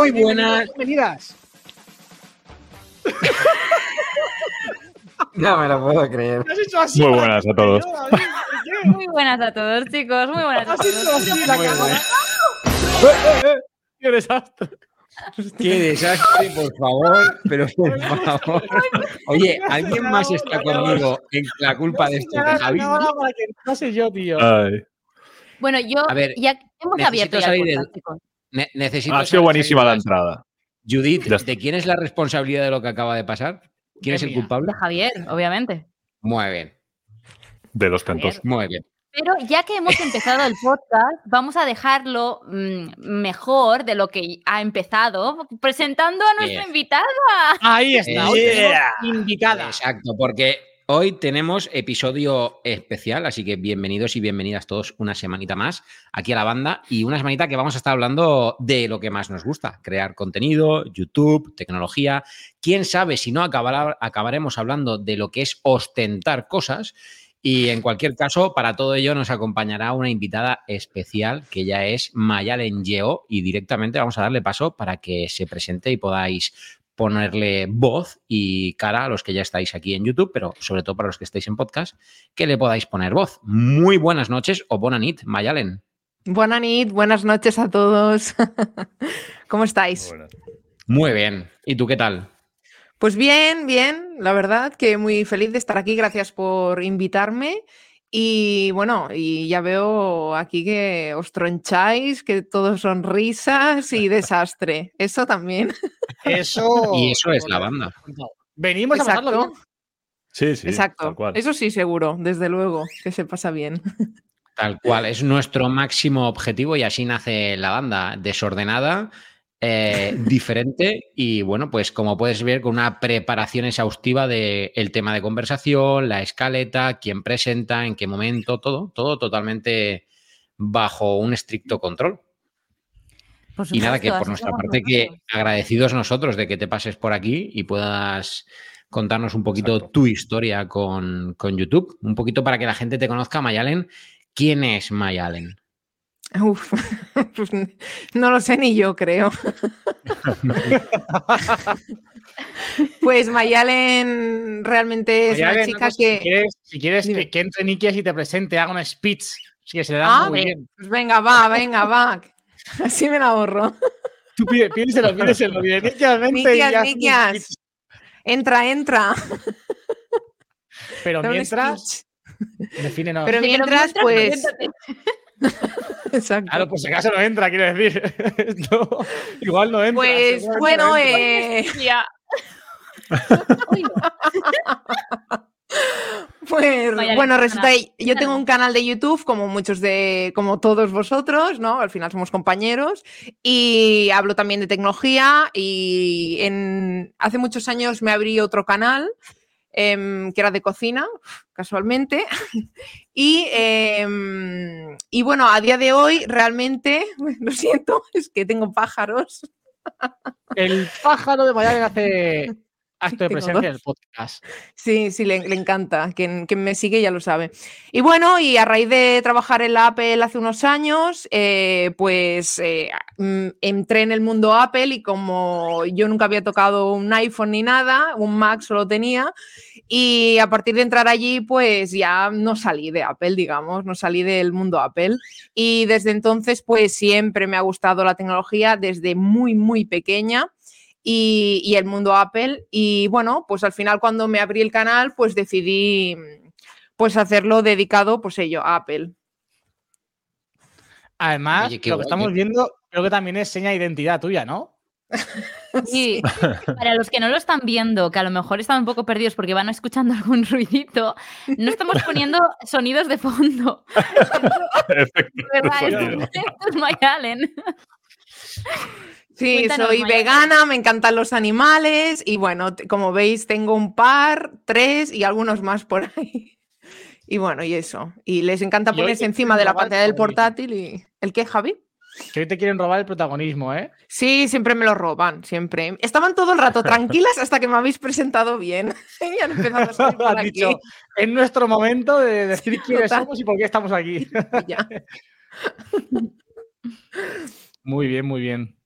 Muy buenas. Bienvenidas. No me lo puedo creer. ¿Has hecho así Muy buenas a todos. Muy buenas a todos, chicos. Muy buenas a ¿Has hecho todos. así la Muy cámara? bueno. ¡Qué desastre! Qué desastre, por favor. Pero por favor. Oye, ¿alguien más está conmigo en la culpa de esto de Javi? No sé yo, tío. Ay. Bueno, yo A ver, ya hemos abierto ya el salir. Ne- necesito Ha sido buenísima la entrada. Judith. ¿de quién es la responsabilidad de lo que acaba de pasar? ¿Quién es el culpable? Javier, obviamente. Muy bien, De los pentos. muy bien. Pero ya que hemos empezado el podcast, vamos a dejarlo mm, mejor de lo que ha empezado, presentando a nuestra invitada. Ahí está. Yeah. Invitada. Exacto, porque hoy tenemos episodio especial, así que bienvenidos y bienvenidas todos una semanita más aquí a la banda y una semanita que vamos a estar hablando de lo que más nos gusta, crear contenido, YouTube, tecnología. Quién sabe si no acabaremos hablando de lo que es ostentar cosas. Y en cualquier caso, para todo ello nos acompañará una invitada especial que ya es Mayalen Yeo y directamente vamos a darle paso para que se presente y podáis ponerle voz y cara a los que ya estáis aquí en YouTube, pero sobre todo para los que estáis en podcast, que le podáis poner voz. Muy buenas noches o buena nit, Mayalen. Buenas nit, buenas noches a todos. ¿Cómo estáis? Muy bien. ¿Y tú qué tal? Pues bien, bien, la verdad que muy feliz de estar aquí. Gracias por invitarme. Y bueno, y ya veo aquí que os troncháis, que todo son risas y desastre. Eso también. Eso. Y eso es la banda. Venimos a pasarlo bien. Sí, sí. exacto. Tal cual. Eso sí, seguro, desde luego, que se pasa bien. Tal cual, es nuestro máximo objetivo y así nace la banda, desordenada, eh, diferente y bueno, pues como puedes ver con una preparación exhaustiva del tema de conversación, la escaleta, quién presenta, en qué momento, todo, todo totalmente bajo un estricto control. Y nada, que por nuestra parte, que agradecidos nosotros de que te pases por aquí y puedas contarnos un poquito Exacto. tu historia con, con YouTube, un poquito para que la gente te conozca, Mayalen. ¿Quién es Mayalen? Uf, pues no lo sé ni yo, creo. Pues Mayalen realmente es Oye, una chica Si que... quieres, si quieres que, que entre Nikias y te presente, haga un speech. Sí que se le da Ah, muy bien. pues venga, va, venga, va. Así me la ahorro. Tú pide, pídeselo, pídeselo. Pide, Nikias, vente Nikias. Entra, entra. Pero mientras, speech. defínenos. Pero mientras, pues. Exacto. Claro, pues si acaso no entra, quiero decir. Esto igual no entra. Pues bueno, no entra. eh, no. pues Vaya bueno, resulta que yo tengo un canal de YouTube, como muchos de, como todos vosotros, ¿no? Al final somos compañeros y hablo también de tecnología y en, hace muchos años me abrí otro canal em, que era de cocina, casualmente. Y, em, y bueno, a día de hoy realmente, lo siento, es que tengo pájaros. El pájaro de Mayalen hace acto de presencia en el podcast. Sí, sí, le, le encanta. Quien, quien me sigue ya lo sabe. Y bueno, y a raíz de trabajar en la Apple hace unos años, eh, pues eh, mm, entré en el mundo Apple y como yo nunca había tocado un iPhone ni nada, un Mac solo tenía, y a partir de entrar allí, pues ya no salí de Apple, digamos, no salí del mundo Apple. Y desde entonces, pues siempre me ha gustado la tecnología desde muy, muy pequeña y, y el mundo Apple. Y bueno, pues al final cuando me abrí el canal, pues decidí pues hacerlo dedicado, pues ello, a Apple. Además, Oye, lo guay, que estamos viendo creo que también es seña de identidad tuya, ¿no? Sí, para los que no lo están viendo, que a lo mejor están un poco perdidos porque van escuchando algún ruidito, no estamos poniendo sonidos de fondo. De esto, es Mayalen. Sí, Cuéntanos, soy vegana, me encantan los animales y bueno, como veis tengo un par, tres y algunos más por ahí. Y bueno, y eso. Y les encanta ponerse encima de la pantalla del portátil y... ¿El qué, Javi? Que hoy te quieren robar el protagonismo, ¿eh? Sí, siempre me lo roban, siempre. Estaban todo el rato tranquilas hasta que me habéis presentado bien. y han empezado a salir por aquí. dicho, es nuestro momento de decir quiénes total. somos y por qué estamos aquí. Muy bien, muy bien.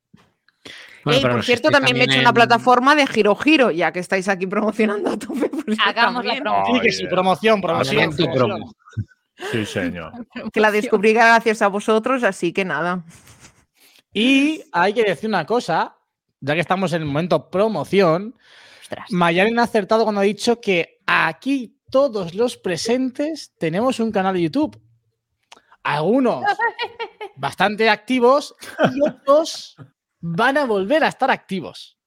Bueno, Ey, por cierto, también me he hecho en- una plataforma de Giro Giro, ya que estáis aquí promocionando a tope. pues Hagamos la también. promo. Sí, que sí, promoción, promoción. Tu promoción. promo. Sí, señor. Que la descubrí gracias a vosotros, así que nada. Y hay que decir una cosa, ya que estamos en el momento promoción, Ostras. Mayaren ha acertado cuando ha dicho que aquí todos los presentes tenemos un canal de YouTube. Algunos bastante activos y otros van a volver a estar activos.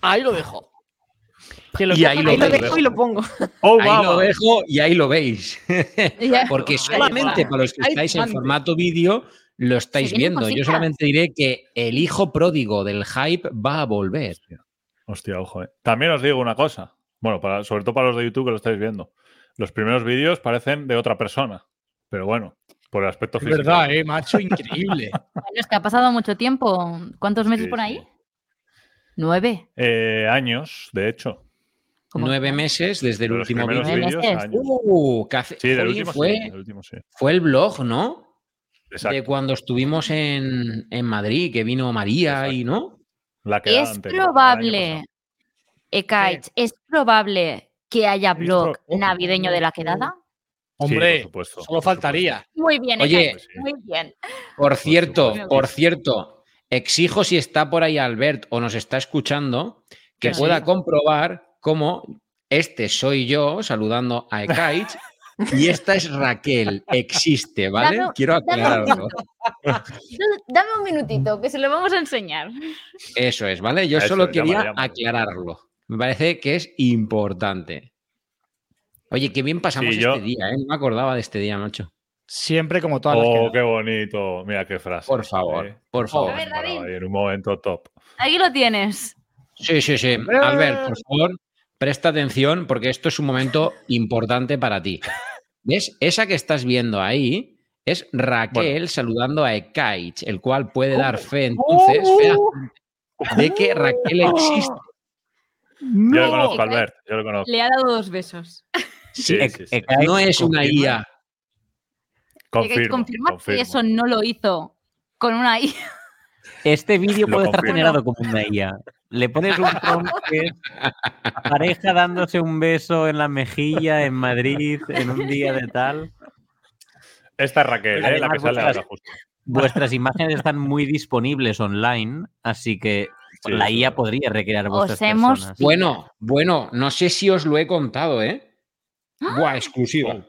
Ahí lo dejo. Que Y ahí Ahí lo lo veis. dejo y lo pongo. Oh, Ahí vamos. lo dejo y ahí lo veis. Porque solamente para los que estáis en formato vídeo lo estáis viendo. Yo solamente diré que el hijo pródigo del hype va a volver. Hostia, ojo, eh. También os digo una cosa. Bueno, para, sobre todo para los de YouTube que lo estáis viendo. Los primeros vídeos parecen de otra persona. Pero bueno, por el aspecto Es físico. verdad, eh, macho, increíble. Bueno, es que ha pasado mucho tiempo. ¿Cuántos meses Sí, por ahí? sí. Nueve. Eh, años, de hecho. ¿Cómo? Nueve meses desde el último vídeo. Uh, Sí, del último fue, sí. del último sí. fue el blog, ¿no? Exacto. De cuando estuvimos en, en Madrid, que vino María Exacto. y no. La que Es anterior, probable. Ekaich, es probable que haya Es blog pro- navideño de la quedada. Hombre, Sí, por supuesto, solo por faltaría. Muy bien, Oye, muy bien. Por cierto, por cierto, exijo si está por ahí Albert o nos está escuchando, que sí. pueda comprobar cómo este soy yo saludando a Ekaich y esta es Raquel. Existe, ¿vale? Dame- Quiero aclararlo. Dame un minutito, que se lo vamos a enseñar. Eso es, ¿vale? Yo Eso solo quería aclararlo. Me parece que es importante. Oye, qué bien pasamos Sí, yo- este día, ¿eh? No me acordaba de este día, macho. Siempre como todas las Oh, quedadas. qué bonito. Mira qué frase. Por favor, eh. por favor. A ver, David. Ahí En un momento top. Aquí lo tienes. Sí, sí, sí. Albert, por favor, presta atención porque esto es un momento importante para ti. ¿Ves? Esa que estás viendo ahí es Raquel saludando a Ekaich, el cual puede dar fe entonces fehaciente, de que Raquel existe. Yo lo conozco, Albert. Yo lo conozco. Le ha dado dos besos. Sí, Ec- sí, sí. Ekaich No es una confirma. IA. Confirmo, confirma confirmo. que eso no lo hizo con una I. Este vídeo puede estar generado como una IA. Le pones un prompt que es pareja dándose un beso en la mejilla en Madrid en un día de tal. Esta es Raquel, ¿eh? la que sale ahora vuestras- justo. Vuestras imágenes están muy disponibles online, así que Sí, la IA podría recrear vuestras hemos- personas. Bueno, bueno, no sé si os lo he contado, ¿eh? Buah, exclusiva.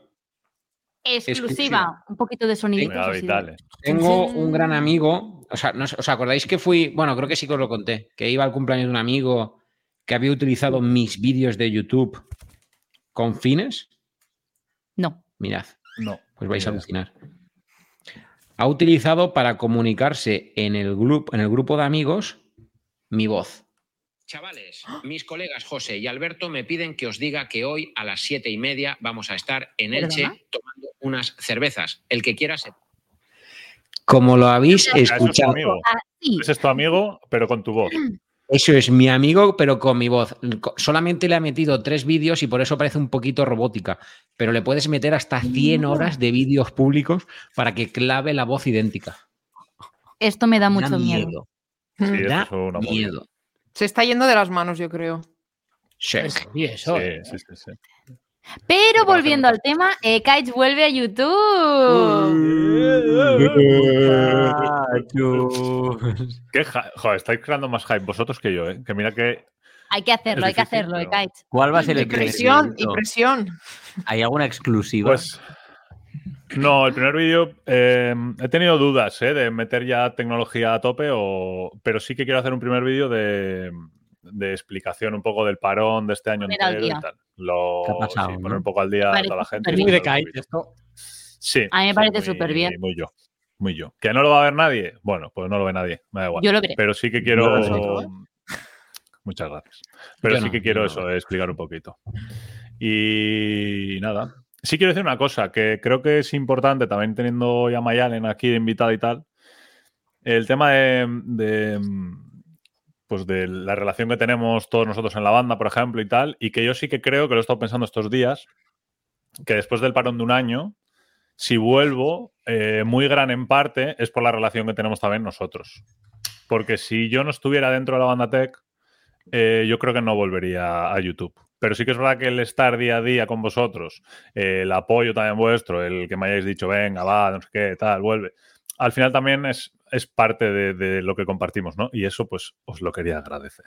Exclusiva. Exclusiva. Un poquito de de- dale. Tengo un gran amigo, o sea, ¿no os- ¿os acordáis que fui? Bueno, creo que sí que os lo conté, que iba al cumpleaños de un amigo que había utilizado mis vídeos de YouTube con fines. No. Mirad, No. pues vais a alucinar. Ha utilizado para comunicarse en el, grupo, en el grupo de amigos mi voz. Chavales, mis colegas José y Alberto me piden que os diga que hoy a las siete y media vamos a estar en Elche ¿Perdona? tomando unas cervezas. El que quiera se... Como lo habéis Ah, eso es tu escuchado. Ese es tu amigo, pero con tu voz. Eso es mi amigo, pero con mi voz. Solamente le ha metido tres vídeos y por eso parece un poquito robótica. Pero le puedes meter hasta 100 horas de vídeos públicos para que clave la voz idéntica. Esto me da Da mucho miedo. Sí, Mm. eso Da es una movida. miedo. Se está yendo de las manos, yo creo. Sí. Y eso. Sí, eh. sí. Pero volviendo al tema, Ekaich vuelve a YouTube. ¿Qué Joder, estáis creando más hype vosotros que yo, ¿eh? Que mira que. Hay que hacerlo, hay que hacerlo, pero- Ekaich. ¿Cuál va a ser el primer presión, y vídeo? presión. ¿Hay alguna exclusiva? Pues. No, el primer vídeo. eh, he tenido dudas, ¿eh? De meter ya tecnología a tope, o... pero sí que quiero hacer un primer vídeo de, de explicación un poco del parón de este año Poner al entero y tal. Lo, ¿Qué ha pasado, sí, no? poner un poco al día a toda la gente. súper Muy de vídeo. esto. Sí. A mí me parece muy- superbién. Muy yo. Muy yo. ¿Que no lo va a ver nadie? Bueno, pues no lo ve nadie. Me da igual. Yo lo veré. Pero sí que quiero. Muchas gracias. Pero Yo sí no, que quiero eso, eh, explicar un poquito. Y nada. Sí quiero decir una cosa que creo que es importante, también teniendo ya Mayalen aquí invitada y tal. El tema de, de, pues de la relación que tenemos todos nosotros en la banda, por ejemplo, y tal. Y que yo sí que creo que lo he estado pensando estos días, que después del parón de un año, si vuelvo, eh, muy gran en parte es por la relación que tenemos también nosotros. Porque si yo no estuviera dentro de la banda tech, eh, yo creo que no volvería a YouTube. Pero sí que es verdad que el estar día a día con vosotros, eh, el apoyo también vuestro, el que me hayáis dicho, venga, va, no sé qué, tal, vuelve. Al final también es, es parte de, de lo que compartimos, ¿no? Y eso, pues, os lo quería agradecer.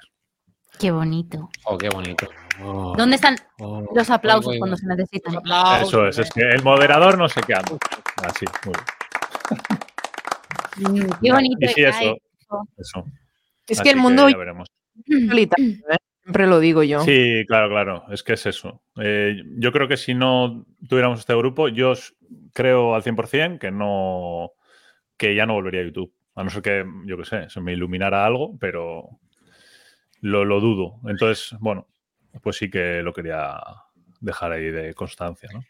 Qué bonito. Oh, qué bonito. Oh, ¿Dónde están oh. los aplausos Voy, voy, cuando voy. se necesitan? Eso es, es que el moderador no sé qué anda. Así, muy bien. Mm, Qué bonito. Y sí, eso. eso. Es Así que el mundo ya veremos. Siempre lo digo yo. Sí, claro, claro. Es que es eso. Eh, yo creo que si no tuviéramos este grupo, yo creo al 100% que no que ya no volvería a YouTube. A no ser que, yo qué sé, se me iluminara algo, pero lo, lo dudo. Entonces, bueno, pues sí que lo quería dejar ahí de constancia, ¿no?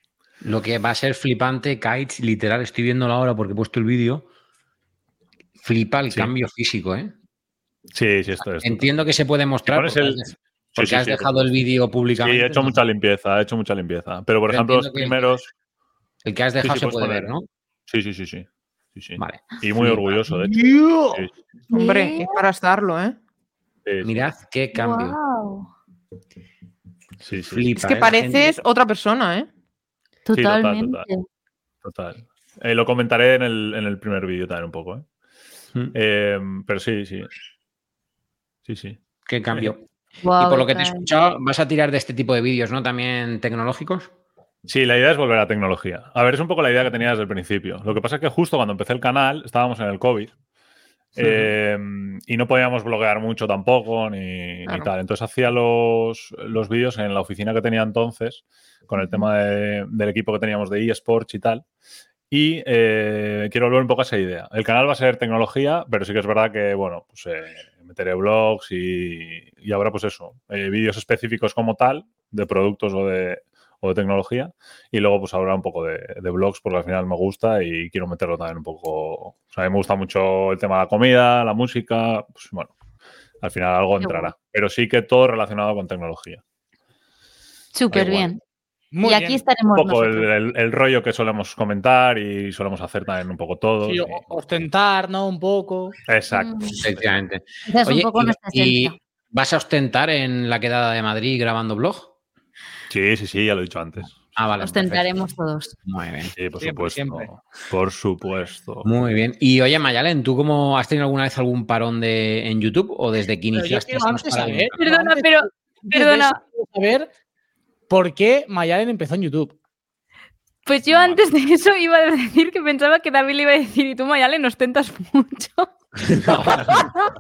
Lo que va a ser flipante, Kites, literal, estoy viéndolo ahora porque he puesto el vídeo. Flipa el Sí. cambio físico, ¿eh? Sí, sí, esto es. Entiendo que se puede mostrar pones el- porque sí, has sí, dejado el vídeo públicamente. Sí, he hecho ¿no? mucha limpieza, he hecho mucha limpieza. Pero, por Pero ejemplo, los que- primeros. El que has dejado sí, se puede poner. ver, ¿no? Sí, sí, sí, sí. sí, sí. Vale. Y muy Flipa. orgulloso, de hecho. Dios. Sí, Hombre, es para estarlo, ¿eh? sí, sí, Mirad qué cambio. Guau. sí, sí, Flipa, Es que ¿eh? Pareces gente- otra persona, ¿eh? total, Totalmente. total. Total. Eh, lo comentaré en el, en el primer vídeo también un poco, ¿eh? Mm, Eh, pero sí, sí. Sí, sí. Qué cambio. Y por lo que te he escuchado, vas a tirar de este tipo de vídeos, ¿no? También tecnológicos. Sí, la idea es volver a tecnología. A ver, es un poco la idea que tenía desde el principio. Lo que pasa es que justo cuando empecé el canal estábamos en el COVID eh, y no podíamos bloguear mucho tampoco ni, tal. Entonces hacía los, los vídeos en la oficina que tenía entonces con el tema de- del equipo que teníamos de eSports y tal. Y eh, quiero volver un poco a esa idea. El canal va a ser tecnología, pero sí que es verdad que, bueno, pues eh, meteré blogs y, y habrá pues eso, eh, vídeos específicos como tal, de productos o de, o de tecnología. Y luego pues habrá un poco de, de blogs porque al final me gusta y quiero meterlo también un poco... O sea, a mí me gusta mucho el tema de la comida, la música, pues bueno, al final algo entrará. Pero sí que todo relacionado con tecnología. Súper bien. Muy y aquí bien. estaremos Un poco el, el- el rollo que solemos comentar y solemos hacer también un poco todos. Sí, y- ostentar, ¿no? Un poco. Exacto. Mm, Efectivamente. Es Oye, un poco y- vas a ostentar en la quedada de Madrid grabando blog? Sí, sí, sí, ya lo he dicho antes. Ah, vale. Ostentaremos todos. Muy bien. Sí, por Siempre, supuesto. siempre. Por supuesto. Muy bien. Y oye, Mayalen, ¿tú cómo has tenido alguna vez algún parón de, en YouTube o desde que Pero yo iniciaste? quiero nos antes para- saber. Perdona, pero- perdona. saber por qué Mayalen empezó en YouTube. Pues yo antes de eso iba a decir que pensaba que David le iba a decir, y tú, Mayale, nos tentas mucho.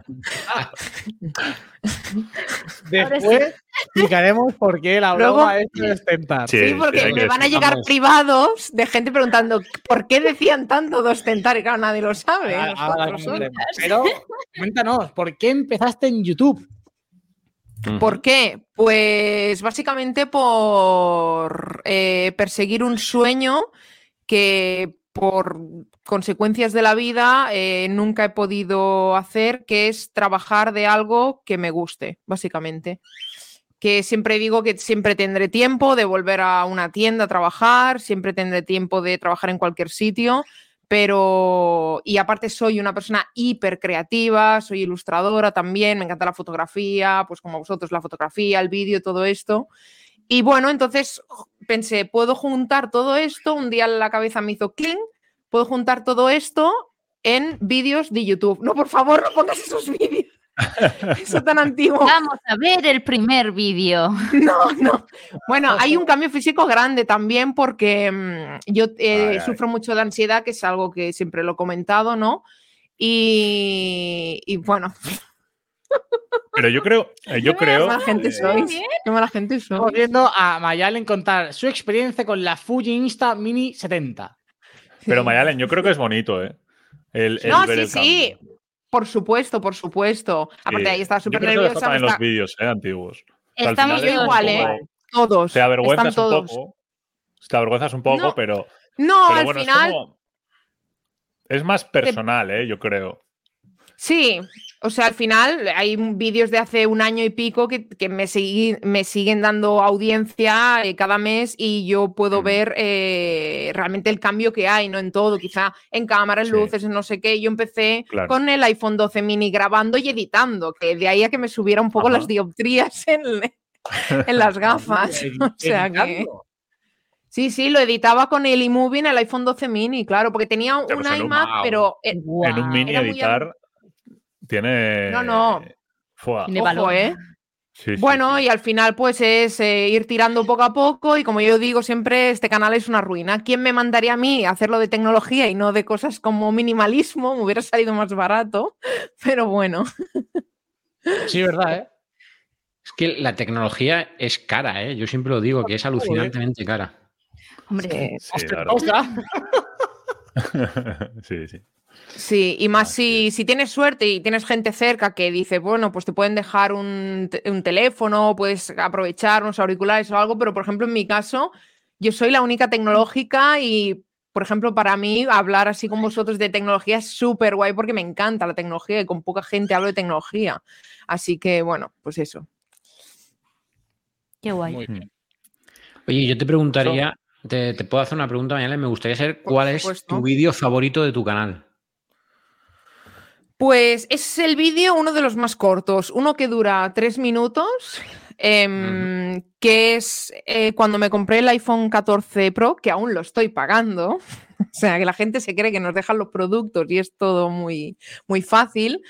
Después explicaremos por qué la Luego- broma es de ostentar. Sí, Sí, porque me van a llegar Vamos. privados de gente preguntando por qué decían tanto de ostentar y claro, nadie lo sabe. Ahora- ahora. Pero cuéntanos, ¿por qué empezaste en YouTube? ¿Por qué? Pues básicamente por eh, perseguir un sueño que por consecuencias de la vida eh, nunca he podido hacer, que es trabajar de algo que me guste, básicamente. Que siempre digo que siempre tendré tiempo de volver a una tienda a trabajar, siempre tendré tiempo de trabajar en cualquier sitio, pero y aparte soy una persona hiper creativa, soy ilustradora también, me encanta la fotografía, pues como vosotros la fotografía, el vídeo, todo esto. Y bueno, entonces pensé, puedo juntar todo esto, un día la cabeza me hizo cling, puedo juntar todo esto en vídeos de YouTube. No, por favor, no pongas esos vídeos. Eso tan antiguo. Vamos a ver el primer vídeo. No, no. Bueno, hay un cambio físico grande también porque mm, yo eh, Ay, ay. sufro mucho de ansiedad, que es algo que siempre lo he comentado, ¿no? Y, y bueno, Pero yo creo, eh, yo qué creo. mala gente eh, sois. Qué mala gente sois. viendo a Mayalen contar su experiencia con la Fuji Insta Mini 70. Pero Mayalen, yo creo que es bonito, ¿eh? El, el No, ver sí, el sí. Por supuesto, por supuesto. Aparte, ahí estaba Yo súper nerviosa. está me en los vídeos, ¿eh? Antiguos. Estamos un igual, ¿eh? Todos. Te avergüenzas están un poco. Te avergüenzas un poco, No, pero, No, pero al bueno, final, es como. Es más personal, ¿eh? Yo creo. sí. O sea, al final hay vídeos de hace un año y pico que, que me, segui- me siguen dando audiencia eh, cada mes y yo puedo ver eh, realmente el cambio que hay, ¿no? En todo, quizá en cámaras, Sí. luces, en no sé qué. Yo empecé Claro. con el iPhone 12 mini grabando y editando, que de ahí a que me subiera un poco Ajá. las dioptrías en, en las gafas. o sea que... Sí, sí, lo editaba con el iMovie en el iPhone 12 mini, claro, porque tenía pues en un- iMac, Wow. pero eh, En un mini muy editar tiene. No, no. Fua. Tiene ojo, valor. ¿eh? Sí, Bueno, sí. y al final pues es eh, ir tirando poco a poco y como yo digo siempre, este canal es una ruina. ¿Quién me mandaría a mí a hacerlo de tecnología y no de cosas como minimalismo? Me hubiera salido más barato, pero bueno. Sí, verdad, ¿eh? Es que la tecnología es cara, ¿eh? Yo siempre lo digo, que es alucinantemente cara. Hombre, Sí, sí, sí. Sí, y más si, si tienes suerte y tienes gente cerca que dice, bueno, pues te pueden dejar un, un teléfono, puedes aprovechar unos auriculares o algo, pero por ejemplo en mi caso, yo soy la única tecnológica y, por ejemplo, para mí hablar así con vosotros de tecnología es súper guay porque me encanta la tecnología y con poca gente hablo de tecnología. Así que, bueno, pues eso. qué guay. Bien. Oye, yo te preguntaría, te, te puedo hacer una pregunta mañana y me gustaría saber cuál es tu vídeo favorito de tu canal. Pues es el vídeo, uno de los más cortos, uno que dura tres minutos, em, que es eh, cuando me compré el iPhone 14 Pro, que aún lo estoy pagando. o sea, que la gente se cree que nos dejan los productos y es todo muy, muy fácil.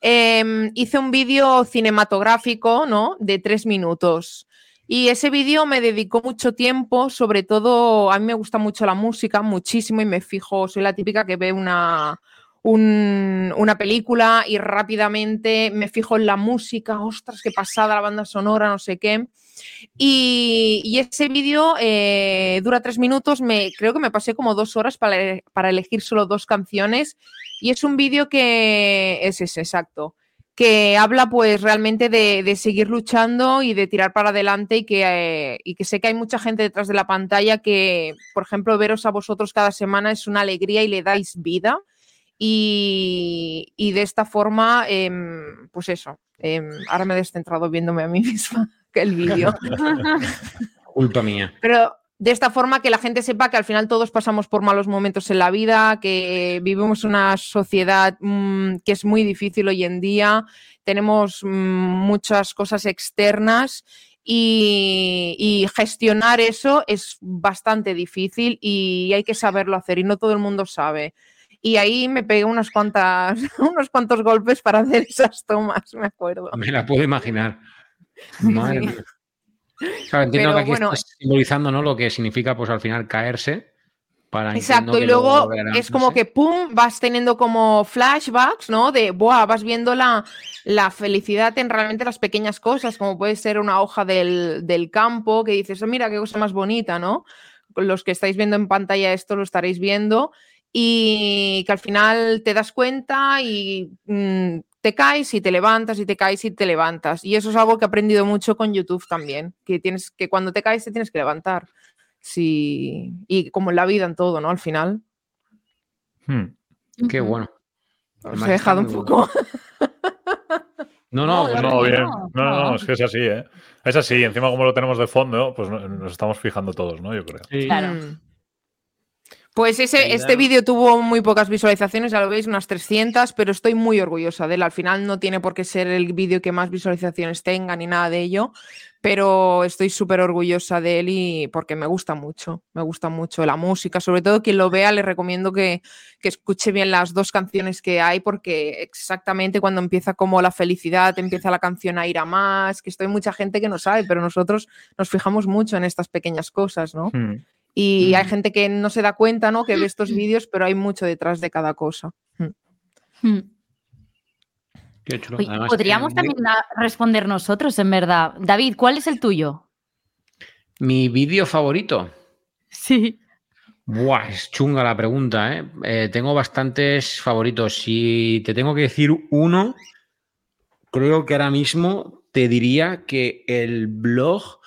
Em, hice un vídeo cinematográfico, ¿no? De tres minutos. Y ese vídeo me dedicó mucho tiempo, sobre todo a mí me gusta mucho la música, muchísimo, y me fijo, soy la típica que ve una, un- una película y rápidamente me fijo en la música, ostras, qué pasada la banda sonora, no sé qué. Y, ese vídeo eh, dura tres minutos, me, creo que me pasé como dos horas para, elegir solo dos canciones y es un vídeo que es ese, exacto, que habla pues realmente de, de seguir luchando y de tirar para adelante y que, eh, y que sé que hay mucha gente detrás de la pantalla que, por ejemplo, veros a vosotros cada semana es una alegría y le dais vida. Y, y de esta forma, em, pues eso, em, ahora me he descentrado viéndome a mí misma que el vídeo. Culpa mía. Pero de esta forma que la gente sepa que al final todos pasamos por malos momentos en la vida, que vivimos una sociedad mm, que es muy difícil hoy en día, tenemos mm, muchas cosas externas y, y gestionar eso es bastante difícil y hay que saberlo hacer y no todo el mundo sabe. Y ahí me pegué unas cuantas, unos cuantos golpes para hacer esas tomas, me acuerdo. Me la puedo imaginar. Madre mía. Claro, entiendo Pero que aquí bueno. estás simbolizando ¿no? lo que significa, pues al final, caerse. Para Exacto, y luego a es como que, ¡pum!, vas teniendo como flashbacks, ¿no? De, ¡buah!, vas viendo la, la felicidad en realmente las pequeñas cosas, como puede ser una hoja del, del campo, que dices, "Oh, mira, qué cosa más bonita, ¿no? Los que estáis viendo en pantalla esto lo estaréis viendo y que al final te das cuenta y mm, te caes y te levantas y te caes y te levantas. Y eso es algo que he aprendido mucho con YouTube también, que tienes que cuando te caes te tienes que levantar. Sí, y como en la vida en todo, ¿no? Al final. Hmm. Qué bueno. Os he dejado un poco. No, no, No, pues No, no, bien. no, No, es que es así, ¿eh? Es así. Encima, como lo tenemos de fondo, pues no- nos estamos fijando todos, ¿no? Yo creo. Claro. Pues ese, este vídeo tuvo muy pocas visualizaciones, ya lo veis, unas 300, pero estoy muy orgullosa de él. Al final no tiene por qué ser el vídeo que más visualizaciones tenga ni nada de ello, pero estoy súper orgullosa de él y porque me gusta mucho, me gusta mucho la música. Sobre todo quien lo vea, le recomiendo que, que escuche bien las dos canciones que hay, porque exactamente cuando empieza como la felicidad, empieza la canción a ir a más, que esto hay mucha gente que no sabe, pero nosotros nos fijamos mucho en estas pequeñas cosas, ¿no? Hmm. Y hay Mm. gente que no se da cuenta, ¿no? Que ve estos vídeos, pero hay mucho detrás de cada cosa. Qué chulo. Oye, Además, Podríamos eh, también a- responder nosotros, en verdad. David, ¿cuál es el tuyo? Mi vídeo favorito. Sí. Buah, es chunga la pregunta, ¿eh? Eh, Tengo bastantes favoritos. Si te tengo que decir uno, creo que ahora mismo te diría que el blog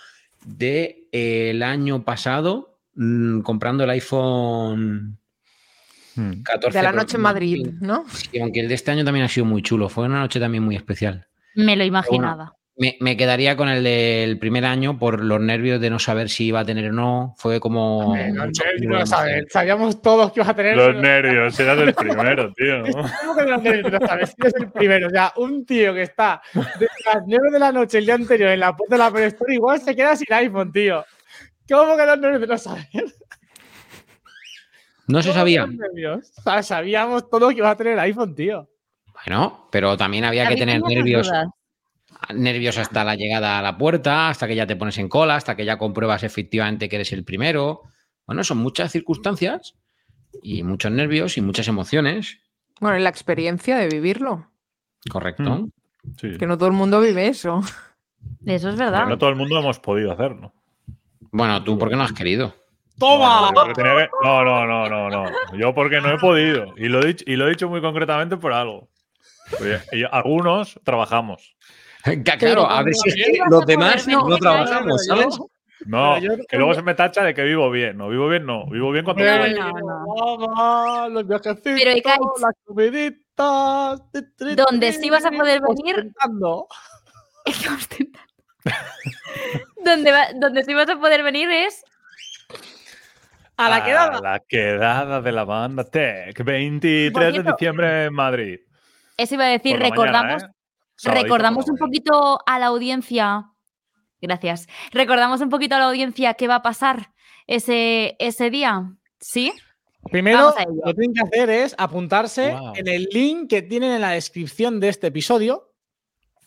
del año pasado, mm, comprando el iPhone Mm. 14 De la noche en Madrid, ¿no? Sí, aunque el de este año también ha sido muy chulo. Fue una noche también muy especial. Me lo imaginaba. Me, me quedaría con el del primer año por los nervios de no saber si iba a tener o no. Fue como. Hombre, no, Chelsea no lo sabe. Sabíamos todos que ibas a tener. Los nervios, eras el primero, tío. ¿Cómo que los nervios no sabes? Si eres el primero. O sea, un tío que está desde las 9 de la noche el día anterior en la puerta de la Apple Store, igual se queda sin iPhone, tío. ¿Cómo que los nervios no saber? No se ¿Cómo que sabía. los nervios? O sea, sabíamos todos que ibas a tener iPhone, tío. Bueno, pero también había que tener nervios. dudas. Nervios hasta la llegada a la puerta, hasta que ya te pones en cola, hasta que ya compruebas efectivamente que eres el primero. Bueno, son muchas circunstancias y muchos nervios y muchas emociones. Bueno, y la experiencia de vivirlo. Correcto. Mm. Sí. Que no todo el mundo vive eso. Eso es verdad. No todo el mundo hemos podido hacerlo. Bueno, tú, ¿por qué no has querido? ¡Toma! No, porque que- no, no, no, no, no. Yo porque no he podido. Y lo he dicho, y lo he dicho muy concretamente por algo. Oye, y algunos trabajamos. Claro, a ver si es que ibas a los demás venir, no trabajamos, ¿sabes? No, que luego se me tacha de que vivo bien. No, vivo bien, no. Vivo bien cuando. No, no, no. Vamos, los viajecitos, las comiditas. tri, tri, ¿Dónde tri, sí vas a poder venir? ostentando. Ostentando. Donde, va- donde sí vas a poder venir es. A la quedada. la quedada de la banda Tech. 23 de diciembre en Madrid. Eso iba a decir, recordamos, mañana, ¿eh? Sabadito recordamos un poquito a la audiencia. Gracias. Recordamos un poquito a la audiencia qué va a pasar ese, ese día. ¿Sí? Primero, a lo que tienen que hacer es apuntarse Wow. en el link que tienen en la descripción de este episodio.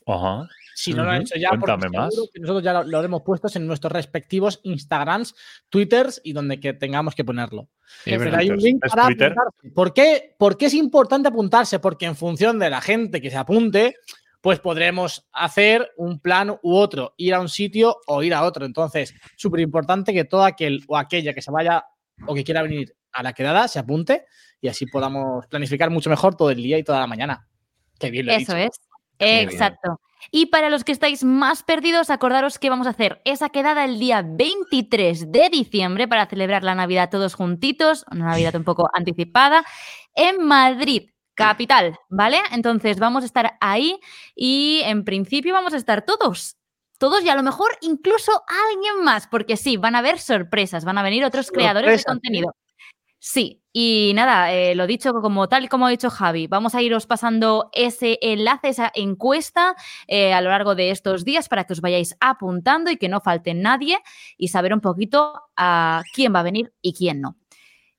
Ajá. Si no lo han hecho ya, porque más. que nosotros ya lo, lo habremos puesto en nuestros respectivos Instagrams, Twitters y donde que tengamos que ponerlo. Es Pero verdad. hay un Twitter. link ¿Es para Twitter? apuntarse. ¿Por qué? ¿Por qué es importante apuntarse? Porque en función de la gente que se apunte, pues podremos hacer un plan u otro, ir a un sitio o ir a otro. Entonces, súper importante que todo aquel o aquella que se vaya o que quiera venir a la quedada se apunte y así podamos planificar mucho mejor todo el día y toda la mañana. Qué bien lo he Eso dicho. es. Exacto. Y para los que estáis más perdidos, acordaros que vamos a hacer esa quedada el día 23 de diciembre para celebrar la Navidad todos juntitos, una Navidad un poco anticipada, en Madrid, capital, ¿vale? Entonces vamos a estar ahí y en principio vamos a estar todos. Todos y a lo mejor incluso alguien más, porque sí, van a haber sorpresas, van a venir otros creadores de contenido. Sí, y nada, eh, lo dicho, como tal y como ha dicho Javi, vamos a iros pasando ese enlace, esa encuesta eh, a lo largo de estos días para que os vayáis apuntando y que no falte nadie y saber un poquito a quién va a venir y quién no.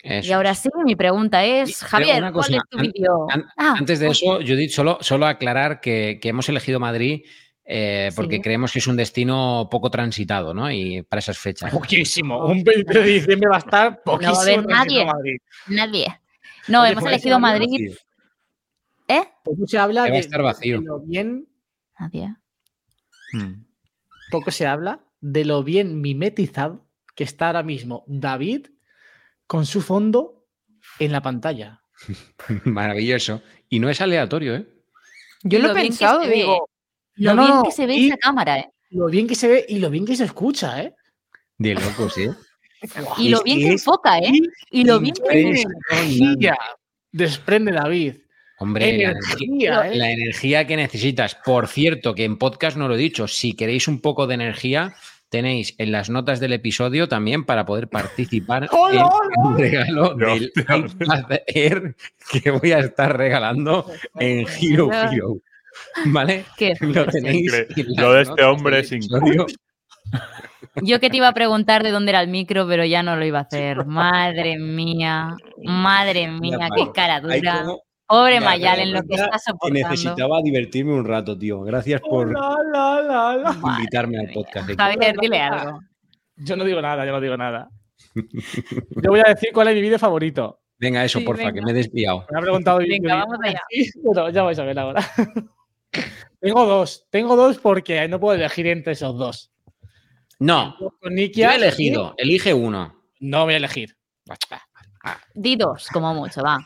Eso y ahora sí, mi pregunta es, Javier, ¿cuál es tu vídeo? an- Ah, Antes de eso, Judith, solo, solo aclarar que, que hemos elegido Madrid eh, porque Sí. creemos que es un destino poco transitado, ¿no? Y para esas fechas. Poquísimo. Un 20 de diciembre va a estar poquísimo. haber en nadie. Madrid. nadie. No, Oye, hemos pues, elegido va a Madrid. vacío. ¿Eh? Poco se habla va a de, estar vacío. de lo bien, Nadie. Mm. poco se habla de lo bien mimetizado que está ahora mismo David con su fondo en la pantalla. Maravilloso. Y no es aleatorio, ¿eh? Yo lo lo he pensado, digo, Lo No, no, bien no, que se ve y- esa cámara, ¿eh? Lo bien que se ve y lo bien que se escucha, ¿eh? De locos, ¿eh? Y lo bien que enfoca, ¿eh? Y lo bien que. Energía desprende David. Hombre, la energía, Energía, ¿eh? la energía que necesitas. Por cierto, que en podcast no lo he dicho, si queréis un poco de energía, tenéis en las notas del episodio también para poder participar ¡Hola, en hola! un regalo del Air que voy a estar regalando en Hero. Hero. ¿Vale? Lo tenéis. Increíble. de este hombre es episodio. Yo que te iba a preguntar de dónde era el micro, pero ya no lo iba a hacer. Madre mía, madre mía, qué cara dura. como Pobre Mayal en lo que está que soportando. necesitaba divertirme un rato, tío. Gracias por La, la, la, la. Madre invitarme al mía. podcast. de Javier, dile algo. Yo no digo nada, yo no digo nada. Yo voy a decir cuál es mi vídeo favorito. Venga, eso, Sí, porfa, venga. que me he desviado. Me ha preguntado. Venga, vamos allá. Sí, pero ya vais a ver ahora. Tengo dos. Tengo dos porque no puedo elegir entre esos dos. No, Con yo Nikia, he elegido. Elige uno. No voy a elegir. Di dos, como mucho, va.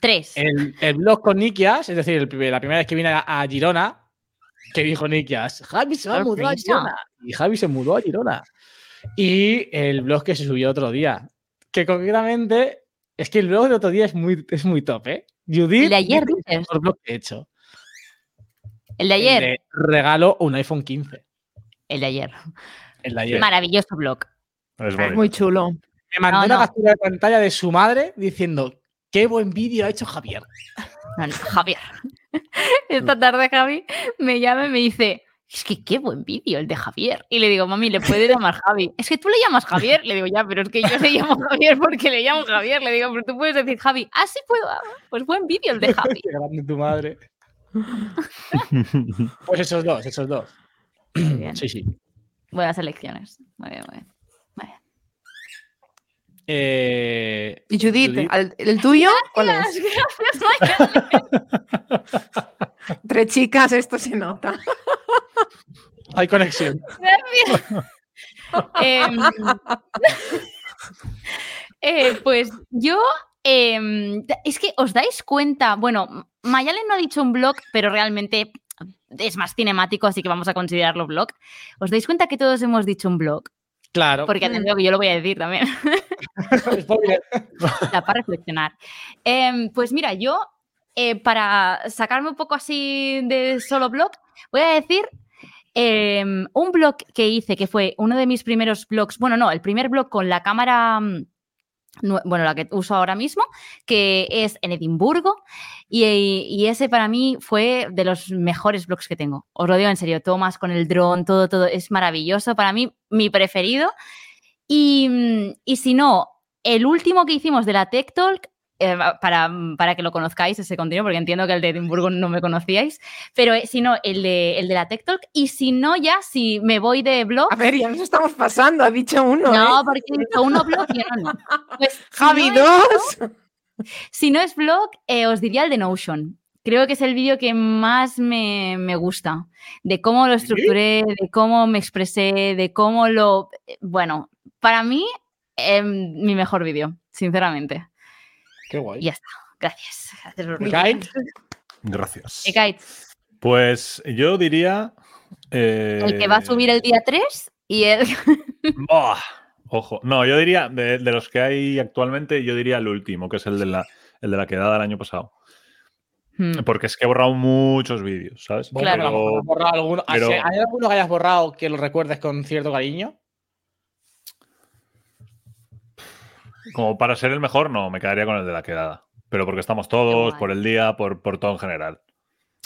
Tres. El, el blog con Nikias, es decir, el primer- la primera vez que vine a, a Girona, que dijo Nikias, Javi se va a mudar a Sorpresa. Girona. Y Javi se mudó a Girona. Y el blog que se subió otro día, que concretamente Es que el blog del otro día es muy, es muy top, ¿eh? Judith. El de ayer, el dices. mejor blog que he hecho. El de ayer. de regalo un iPhone 15. El de ayer. El de ayer. Maravilloso blog. Es muy chulo. Me mandó No, una no. captura de pantalla de su madre diciendo qué buen vídeo ha hecho Javier. No, no, Javier. Esta tarde Javi me llama y me dice, es que qué buen vídeo el de Javier. Y le digo, mami, le puedes llamar Javi. Es que tú le llamas Javier. Le digo, ya, pero es que yo le llamo Javier porque le llamo Javier. Le digo, pero tú puedes decir Javi. Ah, sí puedo. Ah, Pues buen vídeo el de Javi. Qué grande tu madre. Pues esos dos, esos dos. Muy bien. Sí, sí. Buenas elecciones. Muy bien, muy bien. Muy bien. Eh, Y Judith, Judith. ¿al- ¿el tuyo? ¿Cuál Gracias, es? gracias. Entre chicas, esto se nota. hay conexión. Gracias. Em, eh, pues yo, em, es que os dais cuenta, bueno, Mayalen no ha dicho un blog, pero realmente es más cinemático, así que vamos a considerarlo blog. ¿Os dais cuenta que todos hemos dicho un blog? Claro. Porque atención, que yo lo voy a decir también. Para reflexionar. Em, pues mira, yo, eh, para sacarme un poco así de solo blog, voy a decir em, un blog que hice, que fue uno de mis primeros blogs, bueno, no, el primer blog con la cámara, mm, bueno, la que uso ahora mismo, que es en Edimburgo, y, ese para mí fue de los mejores blogs que tengo. Os lo digo en serio, Tomás con el dron, todo, todo, es maravilloso. Para mí, mi preferido. Y, y si no, el último que hicimos de la Tech Talk, eh, para, para que lo conozcáis ese contenido, porque entiendo que el de Edimburgo no me conocíais, pero eh, si no, el de, el de la Tech Talk, y si no, ya, si me voy de blog, A ver, ya nos estamos pasando, ha dicho uno. no, ¿eh? porque dicho uno blog y no. Pues, si Javi, no es- dos. si no es blog, eh, os diría el de Notion. Creo que es el vídeo que más me, me gusta, de cómo lo estructuré, de cómo me expresé, de cómo lo... Bueno, para mí, em, mi mejor vídeo, sinceramente. Qué guay. Y ya está. Gracias. Gracias Gracias. Pues yo diría. el que va a subir el día 3 y el... Ojo. No, yo diría, de, de los que hay actualmente, yo diría el último, que es el de la, el de la quedada del año pasado. Hmm. Porque es que he borrado muchos vídeos, ¿sabes? Claro. pero- ¿Hay alguno que hayas borrado que lo recuerdes con cierto cariño? Como para ser el mejor, no, me quedaría con el de la quedada. Pero porque estamos todos, por el día, por, por todo en general.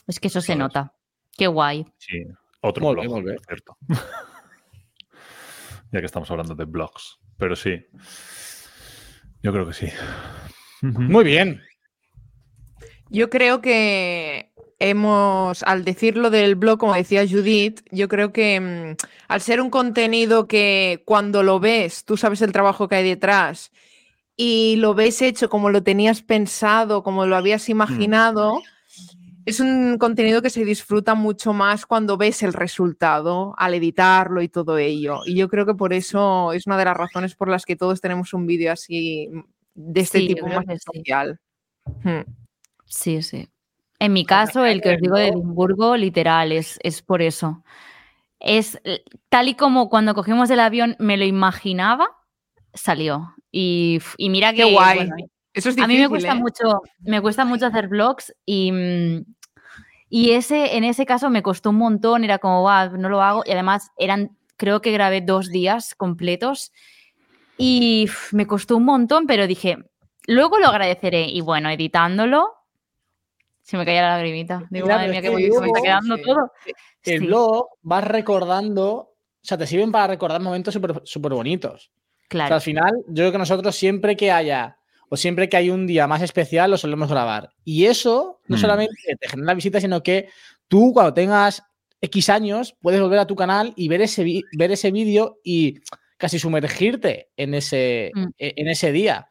Es que eso se nota. Qué guay. Sí. Otro blog, cierto. ya que estamos hablando de blogs. Pero sí. Yo creo que sí. Muy bien. Yo creo que hemos, al decirlo del blog, como decía Judith, yo creo que mm, al ser un contenido que cuando lo ves, tú sabes el trabajo que hay detrás y lo ves hecho como lo tenías pensado, como lo habías imaginado, es un contenido que se disfruta mucho más cuando ves el resultado al editarlo y todo ello. Y yo creo que por eso es una de las razones por las que todos tenemos un vídeo así mm, de este Sí, tipo más sí. especial. Hmm. Sí, sí. En mi caso, el que os digo de Edimburgo, literal, es, es por eso. Es tal y como cuando cogimos el avión me lo imaginaba, salió. Y, mira que Qué guay. bueno, Eso es a mí difícil, me cuesta ¿eh? mucho, me cuesta mucho hacer vlogs y, mm, y ese, en ese caso me costó un montón, era como, "Buah, no lo hago. Y además eran, creo que grabé dos días completos y me costó un montón, pero dije, luego lo agradeceré. Y bueno, editándolo, se me caía la lagrimita. Digo, Claro, madre mía, qué bonito se me está quedando sí. todo. El Sí, blog vas recordando, o sea, te sirven para recordar momentos súper súper O sea, al final, yo creo que nosotros siempre que haya o siempre que hay un día más especial lo solemos grabar. Y eso no Mm. solamente te genera visitas, sino que tú cuando tengas X años puedes volver a tu canal y ver ese, ver ese vídeo y casi sumergirte en ese, Mm. e- en ese día.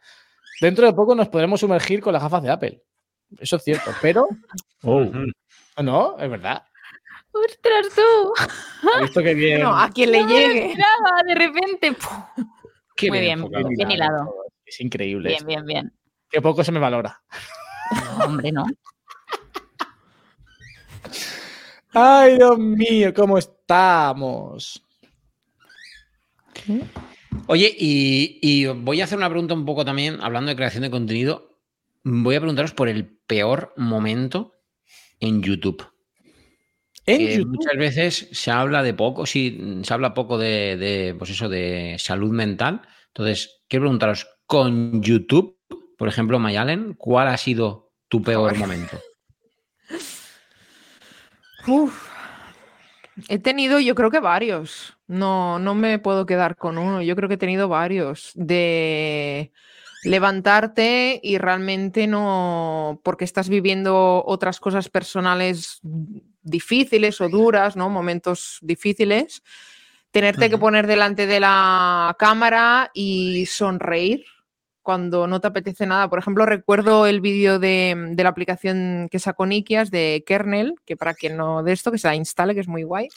Dentro de poco nos podremos sumergir con las gafas de Apple. Eso es cierto, pero Oh. no, es verdad. ¡Ostras, tú! Visto que bien. No, a quien le No me lo llegue. esperaba, de repente. ¡puf! Qué muy bien, enfocado. bien hilado. Es increíble. Bien, bien, bien. Qué poco se me valora. No, hombre, no. Ay, Dios mío, ¿cómo estamos? Oye, y, y voy a hacer una pregunta un poco también, hablando de creación de contenido. Voy a preguntaros por el peor momento en YouTube. Muchas veces se habla de poco, sí, se habla poco de, de, pues eso, de salud mental. Entonces, quiero preguntaros, con YouTube, por ejemplo, Mayalen, ¿cuál ha sido tu peor momento? Uf. He tenido, yo creo que varios. No, no me puedo quedar con uno. Yo creo que he tenido varios. De levantarte y realmente no, porque estás viviendo otras cosas personales difíciles o duras, ¿no? Momentos difíciles. Tenerte que poner delante de la cámara y sonreír cuando no te apetece nada. Por ejemplo, recuerdo el vídeo de, de la aplicación que sacó Nikias de Kernel, que para quien no de esto, que se la instale, que es muy guay.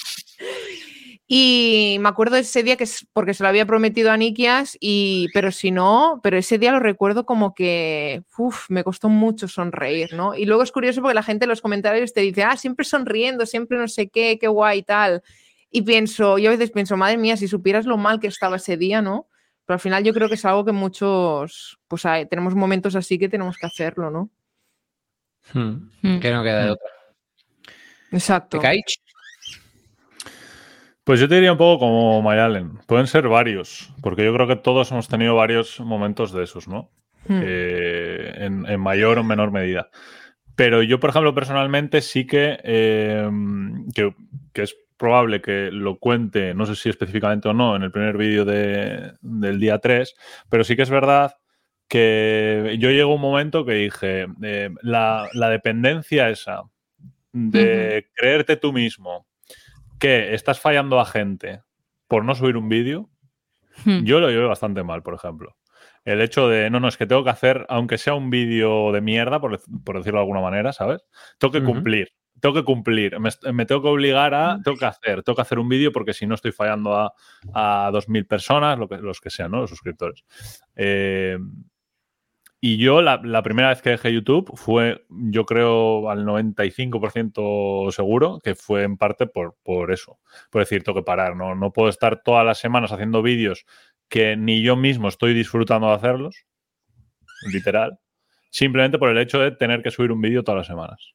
Y me acuerdo de ese día que es porque se lo había prometido a Nikias, y, pero si no, pero ese día lo recuerdo como que uf, me costó mucho sonreír, ¿no? Y luego es curioso porque la gente en los comentarios te dice, ah, siempre sonriendo, siempre no sé qué, qué guay y tal. Y pienso, yo a veces pienso, madre mía, si supieras lo mal que estaba ese día, ¿no? Pero al final yo creo que es algo que muchos, pues hay- tenemos momentos así que tenemos que hacerlo, ¿no? Hmm, Mm. Que no queda de otra. Exacto. ¿Te caes? Pues yo te diría un poco como Mayalen. Pueden ser varios, porque yo creo que todos hemos tenido varios momentos de esos, ¿no? Hmm. Eh, en, en mayor o menor medida. Pero yo, por ejemplo, personalmente sí que, eh, que, que es probable que lo cuente, no sé si específicamente o no, en el primer vídeo de- del día 3, pero sí que es verdad que yo llego a un momento que dije, eh, la, la dependencia esa de creerte tú mismo que estás fallando a gente por no subir un vídeo, Hmm. yo lo llevo bastante mal, por ejemplo. El hecho de, no, no, es que tengo que hacer, aunque sea un vídeo de mierda, por, dec- por decirlo de alguna manera, ¿sabes? Tengo que cumplir, tengo que cumplir, me, tengo que obligar a, tengo que hacer, tengo que hacer un vídeo porque si no estoy fallando a, a 2.000 personas, lo que, los que sean, ¿no? Los suscriptores. Eh, y yo la, primera vez que dejé YouTube fue, yo creo, al 95% seguro que fue en parte por, por eso. Por decir, tengo que parar, ¿no? No puedo estar todas las semanas haciendo vídeos que ni yo mismo estoy disfrutando de hacerlos, literal, simplemente por el hecho de tener que subir un vídeo todas las semanas,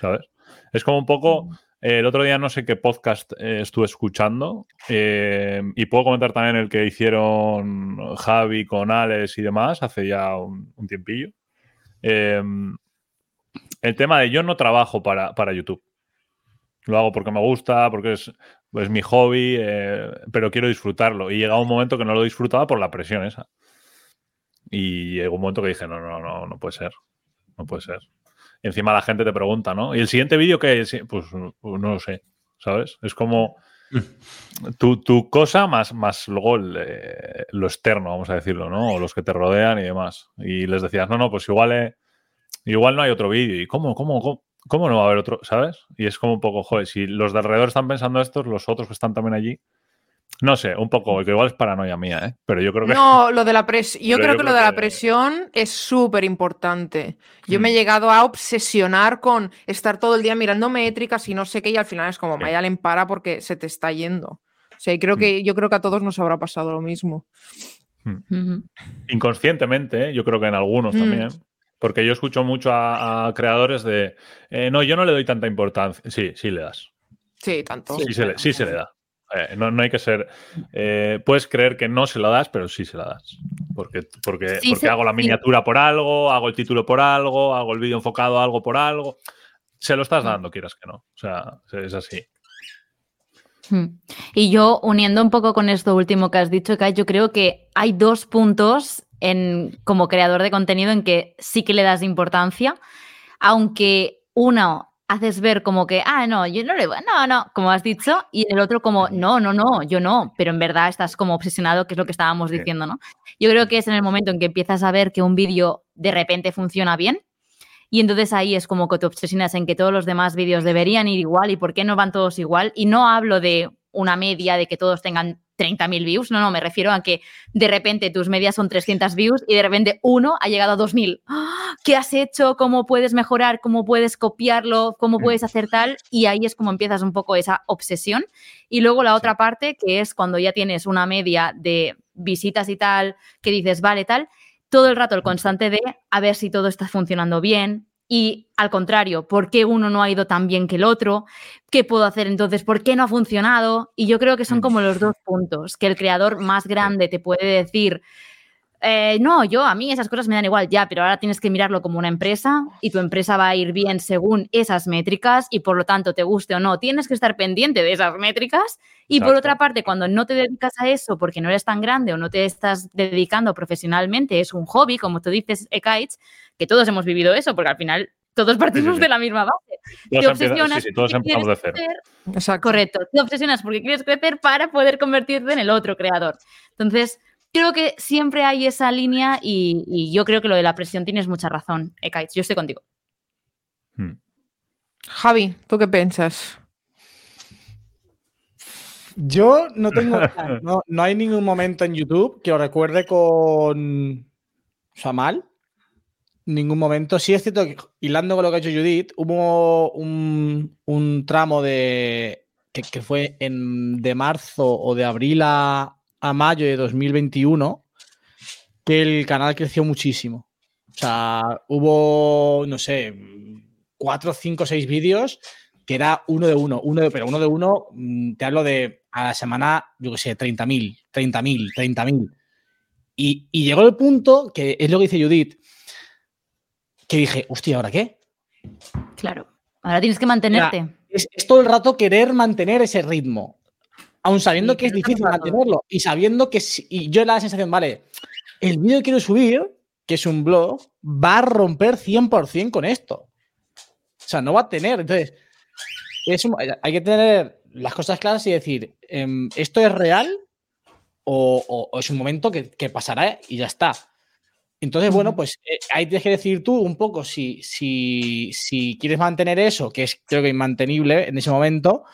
¿sabes? Es como un poco, eh, el otro día no sé qué podcast eh, estuve escuchando eh, y puedo comentar también el que hicieron Javi con Alex y demás hace ya un, tiempillo. Eh, el tema de yo no trabajo para, para YouTube. Lo hago porque me gusta, porque es, mi hobby, eh, pero quiero disfrutarlo. Y llega un momento que no lo disfrutaba por la presión esa. Y llegó un momento que dije, no, no, no, no puede ser. No puede ser. Y encima la gente te pregunta, ¿no? ¿Y el siguiente vídeo qué es? Pues no lo sé, ¿sabes? Es como tu, tu cosa más, más luego el, eh, lo externo, vamos a decirlo, ¿no? O los que te rodean y demás. Y les decías, no, no, pues igual, eh, igual no hay otro vídeo. ¿Y cómo, cómo, cómo? ¿Cómo no va a haber otro? ¿Sabes? Y es como un poco, joder, si los de alrededor están pensando estos, los otros que están también allí. No sé, un poco, que igual es paranoia mía, ¿eh? Pero yo creo que. No, lo de la presión. Yo creo que creo lo de la presión es súper importante. Yo me he Mm. llegado a obsesionar con estar todo el día mirando métricas y no sé qué, y al final es como, Sí. Mayalen, para porque se te está yendo. O sea, y creo Mm. que, yo creo que a todos nos habrá pasado lo mismo. Ujú. inconscientemente, ¿eh? yo creo que en algunos Mm. también. Porque yo escucho mucho a, a creadores de. eh, no, yo no le doy tanta importancia. Sí, sí le das. Sí, tanto. Sí, se, le, sí se le da. Eh, no, no hay que ser. eh, puedes creer que no se lo das, pero sí se la das. Porque, porque, Sí, porque hago la sí. miniatura por algo, hago el título por algo, hago el vídeo enfocado a algo por algo. Se lo estás dando, quieras que no. O sea, es así. Hmm. Y yo, uniendo un poco con esto último que has dicho, Kai, yo creo que hay dos puntos en, como creador de contenido en que sí que le das importancia, aunque uno haces ver como que, ah, no, yo no le voy, no, no, como has dicho, y el otro como, no, no, no, yo no, pero en verdad estás como obsesionado, que es lo que estábamos Sí. diciendo, ¿no? Yo creo que es en el momento en que empiezas a ver que un vídeo de repente funciona bien, y entonces ahí es como que te obsesionas en que todos los demás vídeos deberían ir igual y por qué no van todos igual. Y no hablo de una media de que todos tengan 30.000 views, no, no, me refiero a que de repente tus medias son 300 views y de repente uno ha llegado a 2.000. ¡Ah! ¿Qué has hecho? ¿Cómo puedes mejorar? ¿Cómo puedes copiarlo? ¿Cómo puedes hacer tal? Y ahí es como empiezas un poco esa obsesión. Y luego la otra parte, que es cuando ya tienes una media de visitas y tal, que dices, vale, tal, todo el rato el constante de a ver si todo está funcionando bien, y al contrario, ¿por qué uno no ha ido tan bien que el otro? ¿Qué puedo hacer entonces? ¿Por qué no ha funcionado? Y yo creo que son como los dos puntos que el creador más grande te puede decir. Eh, no, yo a mí esas cosas me dan igual ya, pero ahora tienes que mirarlo como una empresa y tu empresa va a ir bien según esas métricas y por lo tanto, te guste o no, tienes que estar pendiente de esas métricas. Y por otra parte, cuando no te dedicas a eso porque no eres tan grande o no te estás dedicando profesionalmente, es un hobby, como tú dices, Ekaich, que todos hemos vivido eso, porque al final todos partimos sí. de la misma base. Todos, te obsesionas sí, sí, todos empezamos de cero. crecer, Exacto. correcto, te obsesionas porque quieres crecer para poder convertirte en el otro creador. Entonces, creo que siempre hay esa línea y, y yo creo que lo de la presión tienes mucha razón, Ekaich, yo estoy contigo. Hmm. Javi, ¿tú qué piensas? Yo no tengo. no, no hay ningún momento en YouTube que lo recuerde con. O sea, mal. Ningún momento. Sí es cierto que, hilando con lo que ha hecho Judith, hubo un, un tramo de. Que, que fue en, de marzo o de abril a, a mayo de 2021 que el canal creció muchísimo. O sea, hubo, no sé, cuatro, cinco, seis vídeos que era uno de uno, uno de, pero uno de uno, mm, te hablo de a la semana, yo qué sé, 30.000, 30.000, 30.000. Y, y llegó el punto, que es lo que dice Judith, que dije, hostia, ¿ahora qué? Claro. Ahora tienes que mantenerte. Es, es todo el rato querer mantener ese ritmo, aun sabiendo Sí, que es difícil mantenerlo y sabiendo que, si- y yo la sensación, vale, el vídeo que quiero subir, que es un blog, va a romper 100% con esto. O sea, no va a tener. Entonces, es un- hay que tener las cosas claras y decir, em, ¿esto es real o, o- o es un momento que, que pasará y ya está? Entonces, bueno, pues eh, ahí tienes que decir tú un poco si, si, si quieres mantener eso, que es creo que inmantenible en ese momento,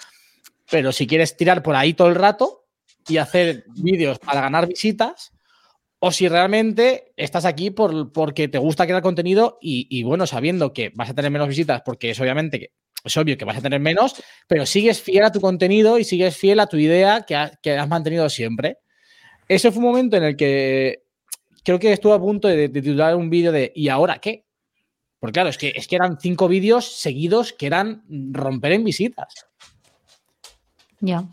pero si quieres tirar por ahí todo el rato y hacer vídeos para ganar visitas, o si realmente estás aquí por, porque te gusta crear contenido y, bueno, sabiendo que vas a tener menos visitas, porque es obviamente que es obvio que vas a tener menos, pero sigues fiel a tu contenido y sigues fiel a tu idea que, que has mantenido siempre. Ese fue un momento en el que creo que estuve a punto de, de titular un vídeo de ¿y ahora qué? Porque claro, es que, es que eran cinco vídeos seguidos que eran romper en visitas. Ya.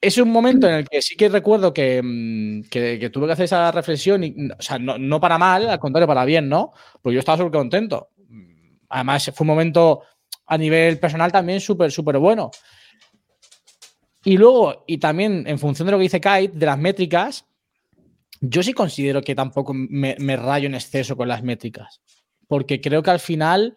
Es un momento en el que sí que recuerdo que, mm, tuve que hacer esa reflexión, y, o sea, no, no para mal, al contrario, para bien, ¿no? Porque yo estaba súper contento. Además, fue un momento a nivel personal también súper, súper bueno. Y luego, y también en función de lo que dice Kite, de las métricas, yo sí considero que tampoco me rayo en exceso con las métricas. Porque creo que al final,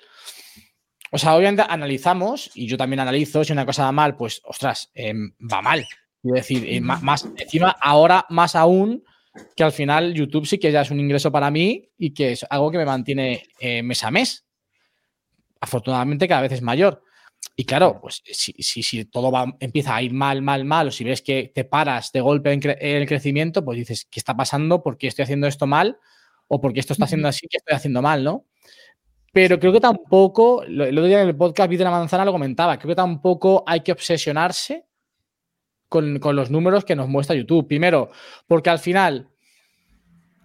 o sea, obviamente analizamos, y yo también analizo, si una cosa va mal, pues, ostras, em, va mal. Quiero decir, eh, más, encima, ahora más aún, que al final YouTube sí que ya es un ingreso para mí y que es algo que me mantiene eh, mes a mes. Afortunadamente cada vez es mayor. Y claro, pues si, si, si todo va, empieza a ir mal, mal, mal, o si ves que te paras de golpe en, cre- en el crecimiento, pues dices, ¿qué está pasando? ¿Por qué estoy haciendo esto mal? ¿O por qué esto está haciendo así? ¿Qué estoy haciendo mal? ¿no? Pero creo que tampoco, el otro día en el podcast Vida de la Manzana lo comentaba, creo que tampoco hay que obsesionarse con, con los números que nos muestra YouTube. Primero, porque al final,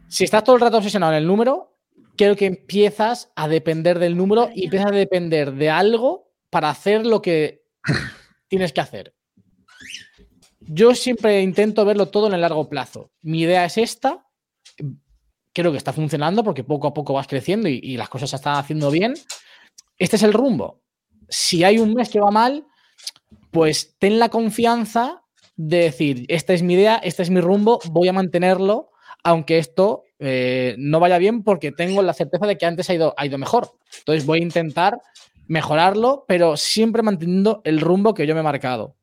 si estás todo el rato obsesionado en el número, creo que empiezas a depender del número y empiezas a depender de algo para hacer lo que tienes que hacer. Yo siempre intento verlo todo en el largo plazo. Mi idea es esta. Creo que está funcionando porque poco a poco vas creciendo y, las cosas se están haciendo bien. Este es el rumbo. Si hay un mes que va mal, pues ten la confianza de decir, esta es mi idea, este es mi rumbo, voy a mantenerlo, aunque esto eh, no vaya bien porque tengo la certeza de que antes ha ido, ha ido mejor. Entonces voy a intentar mejorarlo, pero siempre manteniendo el rumbo que yo me he marcado.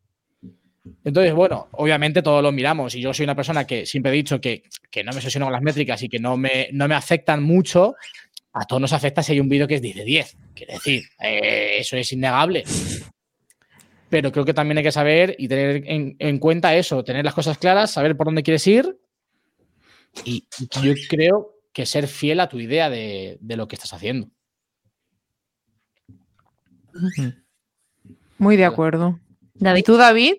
Entonces, bueno, obviamente todos lo miramos y yo soy una persona que siempre he dicho que, que no me obsesiono con las métricas y que no me, no me afectan mucho. A todos nos afecta si hay un vídeo que es 10 de 10. Quiere decir, eh, eso es innegable. Pero creo que también hay que saber y tener en, en cuenta eso, tener las cosas claras, saber por dónde quieres ir. Y, y yo creo que ser fiel a tu idea de, de lo que estás haciendo. Muy de acuerdo. ¿Y David. tú, David?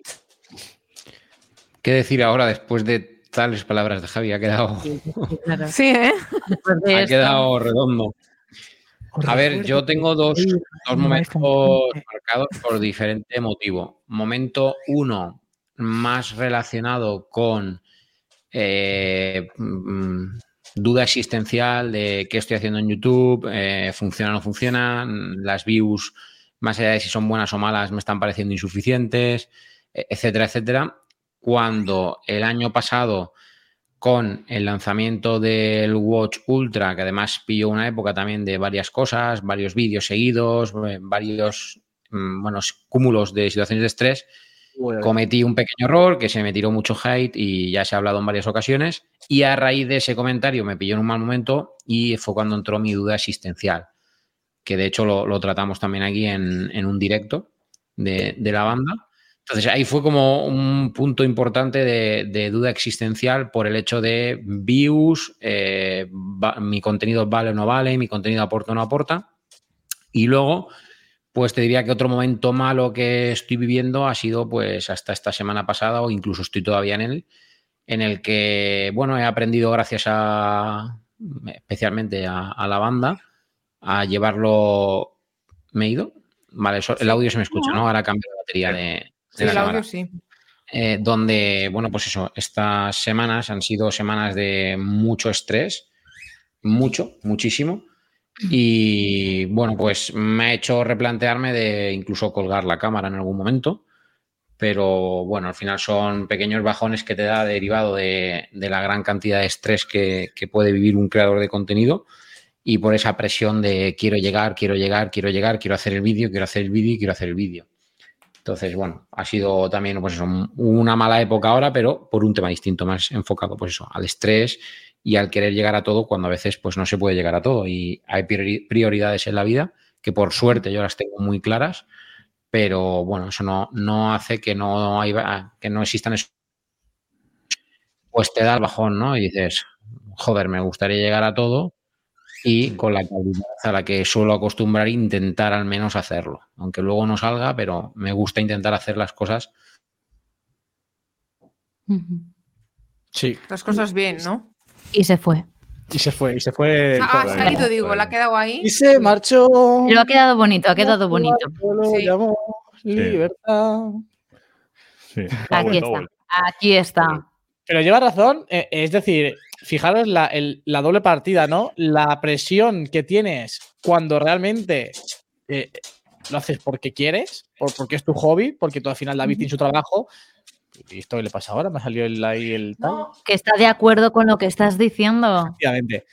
¿Qué decir ahora después de tales palabras de Javi, ha quedado, Claro. Sí, ¿eh? Ha quedado redondo. A ver, yo tengo dos, dos momentos marcados por diferente motivo. Momento uno, más relacionado con eh, mm, duda existencial de qué estoy haciendo en YouTube, eh, funciona o no funciona, las views, más allá de si son buenas o malas, me están pareciendo insuficientes, e- etcétera, etcétera. Cuando el año pasado con el lanzamiento del Watch Ultra, que además pilló una época también de varias cosas, varios vídeos seguidos, eh, varios mm, buenos cúmulos de situaciones de estrés, cometí un pequeño error que se me tiró mucho hate y ya se ha hablado en varias ocasiones. Y a raíz de ese comentario me pilló en un mal momento y fue cuando entró mi duda existencial, que de hecho lo, lo tratamos también aquí en, en un directo de, de la banda. Entonces ahí fue como un punto importante de, de duda existencial por el hecho de views, eh, va- mi contenido vale o no vale, mi contenido aporta o no aporta. Y luego, pues te diría que otro momento malo que estoy viviendo ha sido pues hasta esta semana pasada o incluso estoy todavía en él, en el que, bueno, he aprendido gracias a, especialmente a, a la banda, a llevarlo... ¿Me he ido? Vale, el audio se me escucha, ¿no? Ahora cambio la batería de... Sí, de la el cámara audio sí. eh, donde, bueno, pues eso, estas semanas han sido semanas de mucho estrés, mucho, muchísimo. Y bueno, pues me ha hecho replantearme de incluso colgar la cámara en algún momento. Pero bueno, al final son pequeños bajones que te da derivado de, de la gran cantidad de estrés que, que puede vivir un creador de contenido y por esa presión de quiero llegar, quiero llegar, quiero llegar, quiero hacer el vídeo, quiero hacer el vídeo y quiero hacer el vídeo. Entonces, bueno, ha sido también pues una mala época ahora, pero por un tema distinto, más enfocado, pues eso, al estrés y al querer llegar a todo cuando a veces pues no se puede llegar a todo y hay priori- prioridades en la vida que por suerte yo las tengo muy claras, pero bueno, eso no, no hace que no, hay, que no existan esos... Pues te da el bajón, ¿no? Y dices, joder, me gustaría llegar a todo y con la calidad a la que suelo acostumbrar intentar al menos hacerlo, aunque luego no salga, pero me gusta intentar hacer las cosas. Sí, Las cosas bien, ¿no? Y se fue. y se fue, y se fue. Ah, ha todo. salido, digo, la ha quedado ahí. Y se marchó. Pero ha quedado bonito, ha quedado bonito. Lo Sí. llamó libertad. Sí. Aquí está. Aquí está. Pero lleva razón, eh, es decir, fijaros la, el- la doble partida, ¿no? La presión que tienes cuando realmente eh, lo haces porque quieres, por- porque es tu hobby, porque tú al final David tiene su trabajo. Y esto le pasa ahora, me salió el, ahí el tal. Que está de acuerdo con lo que estás diciendo. Efectivamente.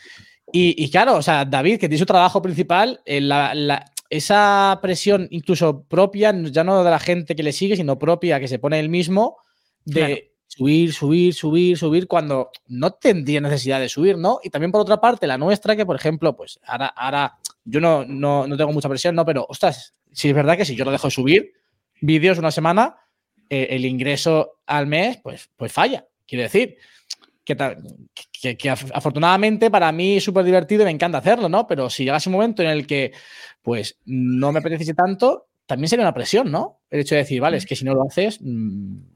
Y, y claro, o sea, David, que tiene su trabajo principal, eh, la- la- esa presión incluso propia, ya no de la gente que le sigue, sino propia que se pone él mismo, de Claro. Subir, subir, subir, subir, cuando no tendría necesidad de subir, ¿no? Y también por otra parte, la nuestra, que por ejemplo, pues ahora, ahora yo no, no, no tengo mucha presión, ¿no? Pero, ostras, si es verdad que si yo lo dejo subir vídeos una semana, eh, el ingreso al mes, pues, pues falla. Quiero decir, que, afortunadamente para mí es súper divertido y me encanta hacerlo, ¿no? Pero si llegase un momento en el que, pues, no me apetece tanto, también sería una presión, ¿no? El hecho de decir, vale, es que si no lo haces. mm,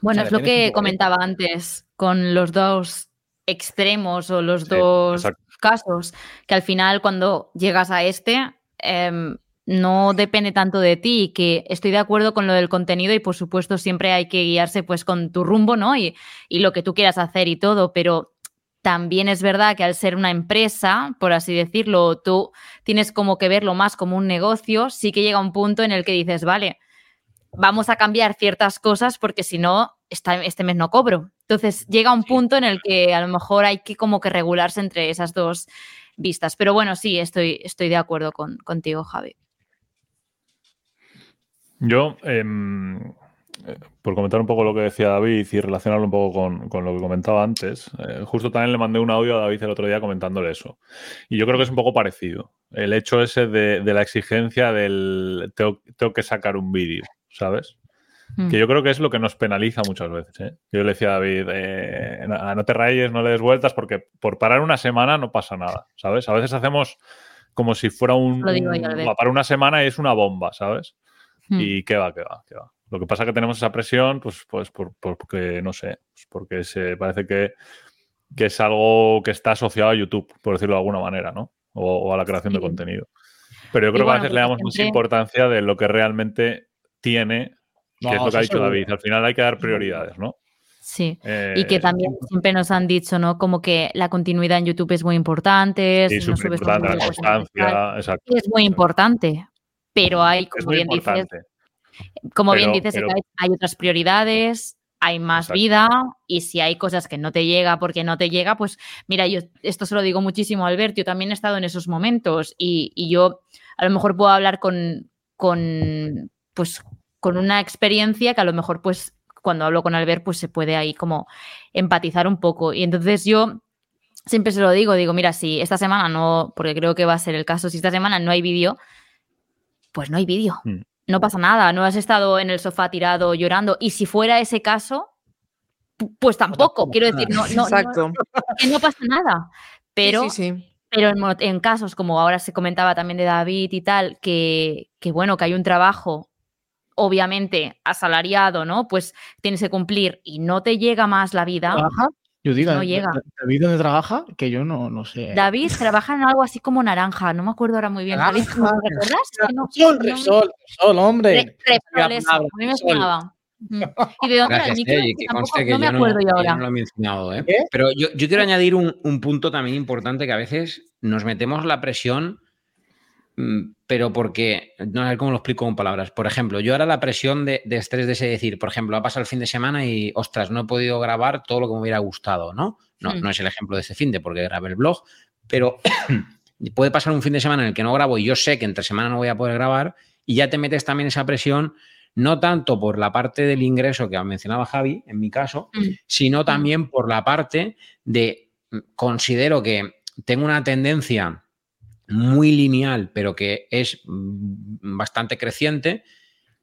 Bueno, O sea, es lo que comentaba antes con los dos extremos o los Sí, dos exacto. casos, que al final cuando llegas a este em, no depende tanto de ti, que estoy de acuerdo con lo del contenido y por supuesto siempre hay que guiarse pues con tu rumbo, ¿no? Y, y lo que tú quieras hacer y todo, pero también es verdad que al ser una empresa, por así decirlo, tú tienes como que verlo más como un negocio, sí que llega un punto en el que dices, vale, vamos a cambiar ciertas cosas porque si no, este mes no cobro. Entonces llega un punto en el que a lo mejor hay que como que regularse entre esas dos vistas. Pero bueno, sí, estoy, estoy de acuerdo con, contigo, Javi. Yo, em, eh, por comentar un poco lo que decía David y relacionarlo un poco con, con lo que comentaba antes, eh, justo también le mandé un audio a David el otro día comentándole eso. Y yo creo que es un poco parecido. El hecho ese de, de la exigencia del tengo, tengo que sacar un vídeo, ¿sabes? Mm. Que yo creo que es lo que nos penaliza muchas veces. ¿eh? Yo le decía a David, eh, no, te rayes, no le des vueltas, porque por parar una semana no pasa nada, ¿sabes? A veces hacemos como si fuera un... Lo digo un- para una semana y es una bomba, ¿sabes? Mm. Y qué va, qué va, qué va. Lo que pasa es que tenemos esa presión, pues, pues por- por- porque, no sé, pues porque se parece que, que es algo que está asociado a YouTube, por decirlo de alguna manera, ¿no? O, o a la creación de contenido. Pero yo creo que a veces le porque damos mucha importancia de lo que realmente tiene, que es lo que ha dicho seguro. David. Al final hay que dar prioridades, ¿no? Sí. Eh, Y que también siempre nos han dicho, ¿no? Como que la continuidad en YouTube es muy importante. Sí, si no subes importante, la pues, constancia, exacto. Es muy importante. Pero hay, como bien dices, como bien dices, pero- hay- hay otras prioridades, hay más Exacto. vida y si hay cosas que no te llega porque no te llega, pues mira, yo esto se lo digo muchísimo a Albert, yo también he estado en esos momentos y, y yo a lo mejor puedo hablar con, con, pues, con una experiencia que a lo mejor pues cuando hablo con Albert pues se puede ahí como empatizar un poco y entonces yo siempre se lo digo, digo, mira, si esta semana no, porque creo que va a ser el caso, si esta semana no hay vídeo, pues no hay vídeo. Mm. No pasa nada, no has estado en el sofá tirado llorando. Y si fuera ese caso, pu- pues tampoco. Quiero decir, no, no, que no pasa nada. Pero, Sí, sí, sí. pero en, en casos como ahora se comentaba también de David y tal, que, que bueno, que hay un trabajo obviamente asalariado, ¿no? Pues tienes que cumplir y no te llega más la vida. ¿Trabaja? Yo digo, No llega. ¿David dónde trabaja? Que yo no, no sé. David trabaja en algo así como naranja, no me acuerdo ahora muy bien. David, ¿no Naranja, ¿te recuerdas? No- Sol, no- Repsol, Repsol, hombre. Eso, a mí me sonaba. ¿Y de dónde era el Gracias, eh, Que conste que no me yo no, acuerdo yo yo ahora. no lo he mencionado. ¿eh? ¿Qué? Pero yo, yo quiero añadir un, un punto también importante que a veces nos metemos la presión, mm, pero porque, no sé cómo lo explico con palabras. Por ejemplo, yo ahora la presión de, de estrés de ese decir, por ejemplo, ha pasado el fin de semana y, ostras, no he podido grabar todo lo que me hubiera gustado, ¿no? No, Hmm. no es el ejemplo de ese fin de porque grabé el blog, pero puede pasar un fin de semana en el que no grabo y yo sé que entre semana no voy a poder grabar y ya te metes también esa presión, no tanto por la parte del ingreso que mencionaba Javi, en mi caso, Mm. sino también por la parte de, mm, considero que tengo una tendencia muy lineal, pero que es mm, bastante creciente,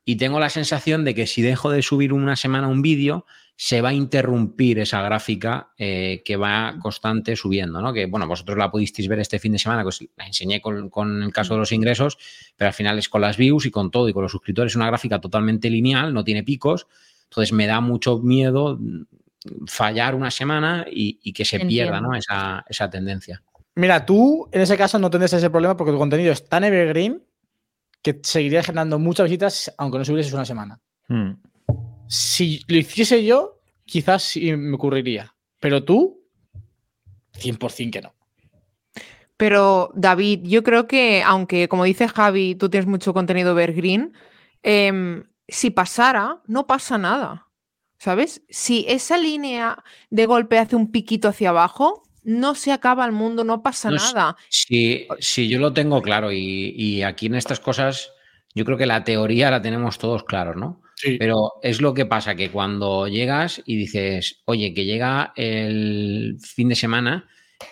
y tengo la sensación de que si dejo de subir una semana un vídeo, se va a interrumpir esa gráfica eh, que va constante subiendo, ¿no? Que, bueno, vosotros la pudisteis ver este fin de semana, que os la enseñé con, con el caso de los ingresos, pero al final es con las views y con todo, y con los suscriptores, una gráfica totalmente lineal, no tiene picos, entonces me da mucho miedo mm, fallar una semana y, y que se pierda. ¿no? Esa, esa tendencia. Mira, tú en ese caso no tendrías ese problema porque tu contenido es tan evergreen que seguirías generando muchas visitas aunque no subieses una semana. Mm. Si lo hiciese yo, quizás sí me ocurriría. Pero tú, 100% que no. Pero David, yo creo que, aunque como dice Javi, tú tienes mucho contenido evergreen, em, si pasara, no pasa nada. ¿Sabes? Si esa línea de golpe hace un piquito hacia abajo, no se acaba el mundo, no pasa No, nada. Sí, sí, yo lo tengo claro y, y aquí en estas cosas yo creo que la teoría la tenemos todos claros, ¿no? Sí. Pero es lo que pasa, que cuando llegas y dices, oye, que llega el fin de semana,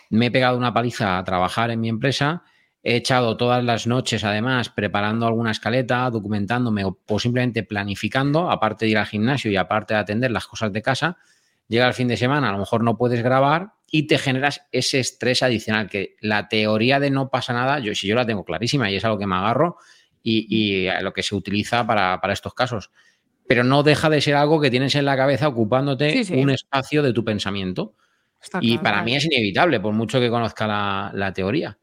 me he pegado una paliza a trabajar en mi empresa, he echado todas las noches además preparando alguna escaleta, documentándome o, o simplemente planificando, aparte de ir al gimnasio y aparte de atender las cosas de casa, llega el fin de semana, a lo mejor no puedes grabar y te generas ese estrés adicional, que la teoría de no pasa nada, yo si yo la tengo clarísima y es algo que me agarro y, y a lo que se utiliza para, para estos casos. Pero no deja de ser algo que tienes en la cabeza ocupándote Sí, sí. un espacio de tu pensamiento. Está Y claro. para mí es inevitable, por mucho que conozca la, la teoría.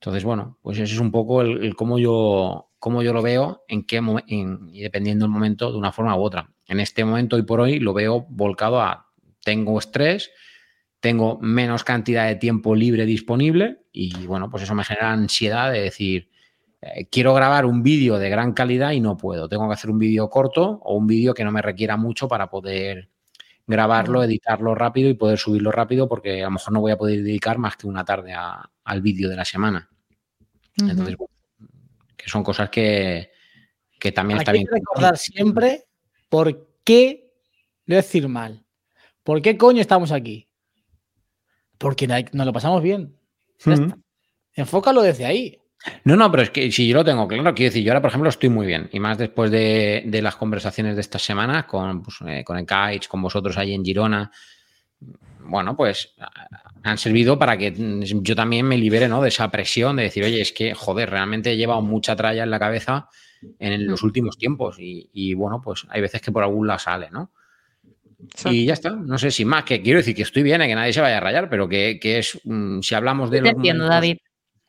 Entonces, bueno, pues ese es un poco el, el cómo, yo, cómo yo lo veo en qué en- y dependiendo del momento de una forma u otra. En este momento, hoy por hoy, lo veo volcado a tengo estrés, tengo menos cantidad de tiempo libre disponible y bueno, pues eso me genera ansiedad de decir, eh, quiero grabar un vídeo de gran calidad y no puedo. Tengo que hacer un vídeo corto o un vídeo que no me requiera mucho para poder grabarlo, editarlo rápido y poder subirlo rápido porque a lo mejor no voy a poder dedicar más que una tarde a- al vídeo de la semana. Entonces, bueno, que son cosas que, que también está Aquí hay bien. que recordar siempre por qué, voy a decir mal, por qué coño estamos aquí. Porque nos lo pasamos bien. Enfócalo desde ahí. No, no, pero es que si yo lo tengo claro, quiero decir, yo ahora, por ejemplo, estoy muy bien. Y más después de, de las conversaciones de estas semanas con, pues, eh, con el con vosotros ahí en Girona. Bueno, pues han servido para que yo también me libere ¿no? de esa presión de decir, oye, es que, joder, realmente he llevado mucha tralla en la cabeza en los últimos tiempos. Y, y, bueno, pues hay veces que por algún lado sale, ¿no? Y ya está, no sé si más, que quiero decir que estoy bien, ¿eh? que nadie se vaya a rayar, pero que, que es, mm, si hablamos de... Los entiendo, momentos- David.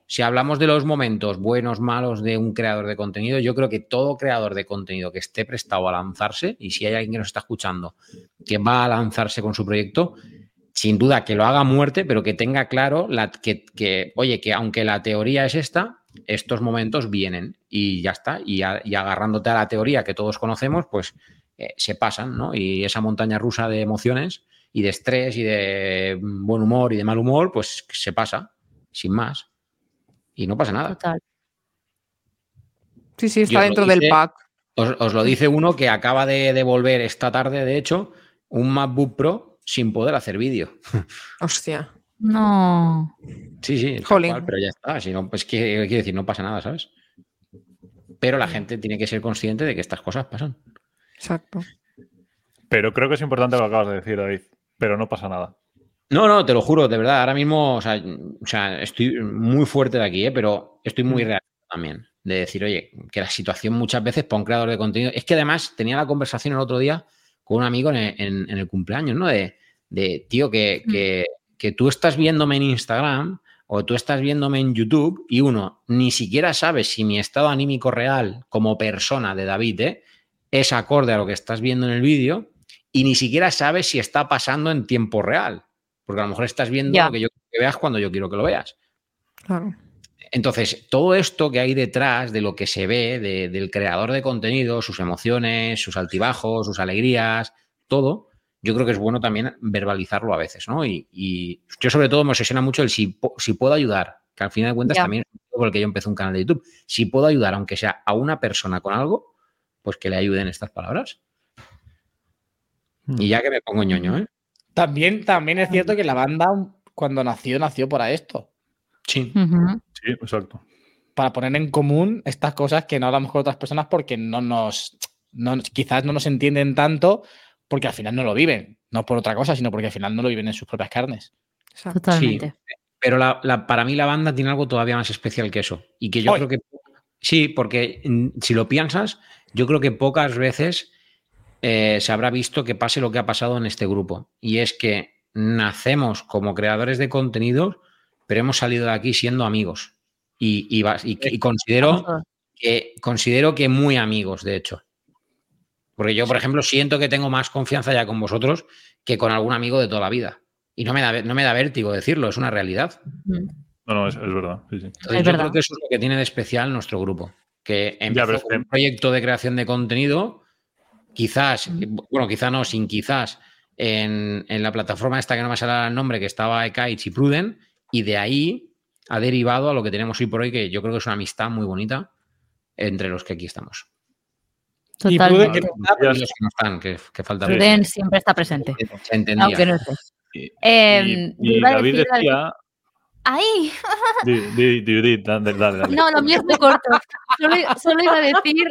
si hablamos de los momentos buenos, malos de un creador de contenido, yo creo que todo creador de contenido que esté prestado a lanzarse, y si hay alguien que nos está escuchando que va a lanzarse con su proyecto, sin duda que lo haga a muerte, pero que tenga claro la, que, que, oye, que aunque la teoría es esta, estos momentos vienen y ya está. Y, a- y agarrándote a la teoría que todos conocemos, pues eh, se pasan, ¿no? Y esa montaña rusa de emociones y de estrés y de buen humor y de mal humor, pues se pasa, sin más. Y no pasa nada. Total. Sí, sí, está dentro del pack. Os, os lo dice uno que acaba de devolver esta tarde, de hecho, un MacBook Pro sin poder hacer vídeo. Hostia. No. Sí, sí, cual, pero ya está. Si no, pues que quiero decir, no pasa nada, ¿sabes? Pero la gente tiene que ser consciente de que estas cosas pasan. Exacto. Pero creo que es importante lo que acabas de decir, David. Pero no pasa nada. No, no, te lo juro, de verdad. Ahora mismo, o sea, o sea, estoy muy fuerte de aquí, ¿eh? pero estoy muy Mm. real también. De decir, oye, que la situación muchas veces para un creador de contenido. Es que además tenía la conversación el otro día con un amigo en el, en- en el cumpleaños, ¿no? De, de tío, que, Mm. que, que tú estás viéndome en Instagram o tú estás viéndome en YouTube y uno ni siquiera sabe si mi estado anímico real como persona de David ¿eh? Es acorde a lo que estás viendo en el vídeo y ni siquiera sabes si está pasando en tiempo real. Porque a lo mejor estás viendo lo que yo quiero que veas cuando yo quiero que lo veas. Claro. Entonces, todo esto que hay detrás de lo que se ve de- del creador de contenido, sus emociones, sus altibajos, sus alegrías, todo, yo creo que es bueno también verbalizarlo a veces, ¿no? Y, y yo sobre todo me obsesiona mucho el si, si puedo ayudar, que al final de cuentas también es por el que yo empecé un canal de YouTube. Si puedo ayudar, aunque sea a una persona con algo, pues que le ayuden estas palabras. Y ya que me pongo ñoño, ¿eh? También, también es cierto que la banda, cuando nació, nació para esto. Sí. Sí, exacto. Para poner en común estas cosas que no hablamos con otras personas porque no nos. no- quizás no nos entienden tanto porque al final no lo viven. No por otra cosa, sino porque al final no lo viven en sus propias carnes. exacto. Totalmente. Pero la- la- para mí la banda tiene algo todavía más especial que eso. Y que yo creo que. Sí, porque mm, si lo piensas, yo creo que pocas veces eh, se habrá visto que pase lo que ha pasado en este grupo. Y es que nacemos como creadores de contenidos, pero hemos salido de aquí siendo amigos. Y, y y- y considero que, considero que muy amigos, de hecho. Porque yo, por ejemplo, siento que tengo más confianza ya con vosotros que con algún amigo de toda la vida. Y no me da, no me da vértigo decirlo, es una realidad. Ujú. No, no, es, es verdad. Sí, sí. Entonces, Es yo verdad. creo que eso es lo que tiene de especial nuestro grupo. Que empezó con un proyecto de creación de contenido, quizás, bueno, quizá no, sin quizás, en, en la plataforma esta que no me sale el nombre, que estaba Ekaich y Pruden, y de ahí ha derivado a lo que tenemos hoy por hoy, que yo creo que es una amistad muy bonita entre los que aquí estamos. Y. Pruden, que no están, que, que falta Pruden siempre está presente. Se entendía. Aunque no esté. Y, Em, y- y David decía. ¡Ay! Di, di, di, di, dale, dale, dale. No, lo mío es muy corto. Solo, solo iba a decir,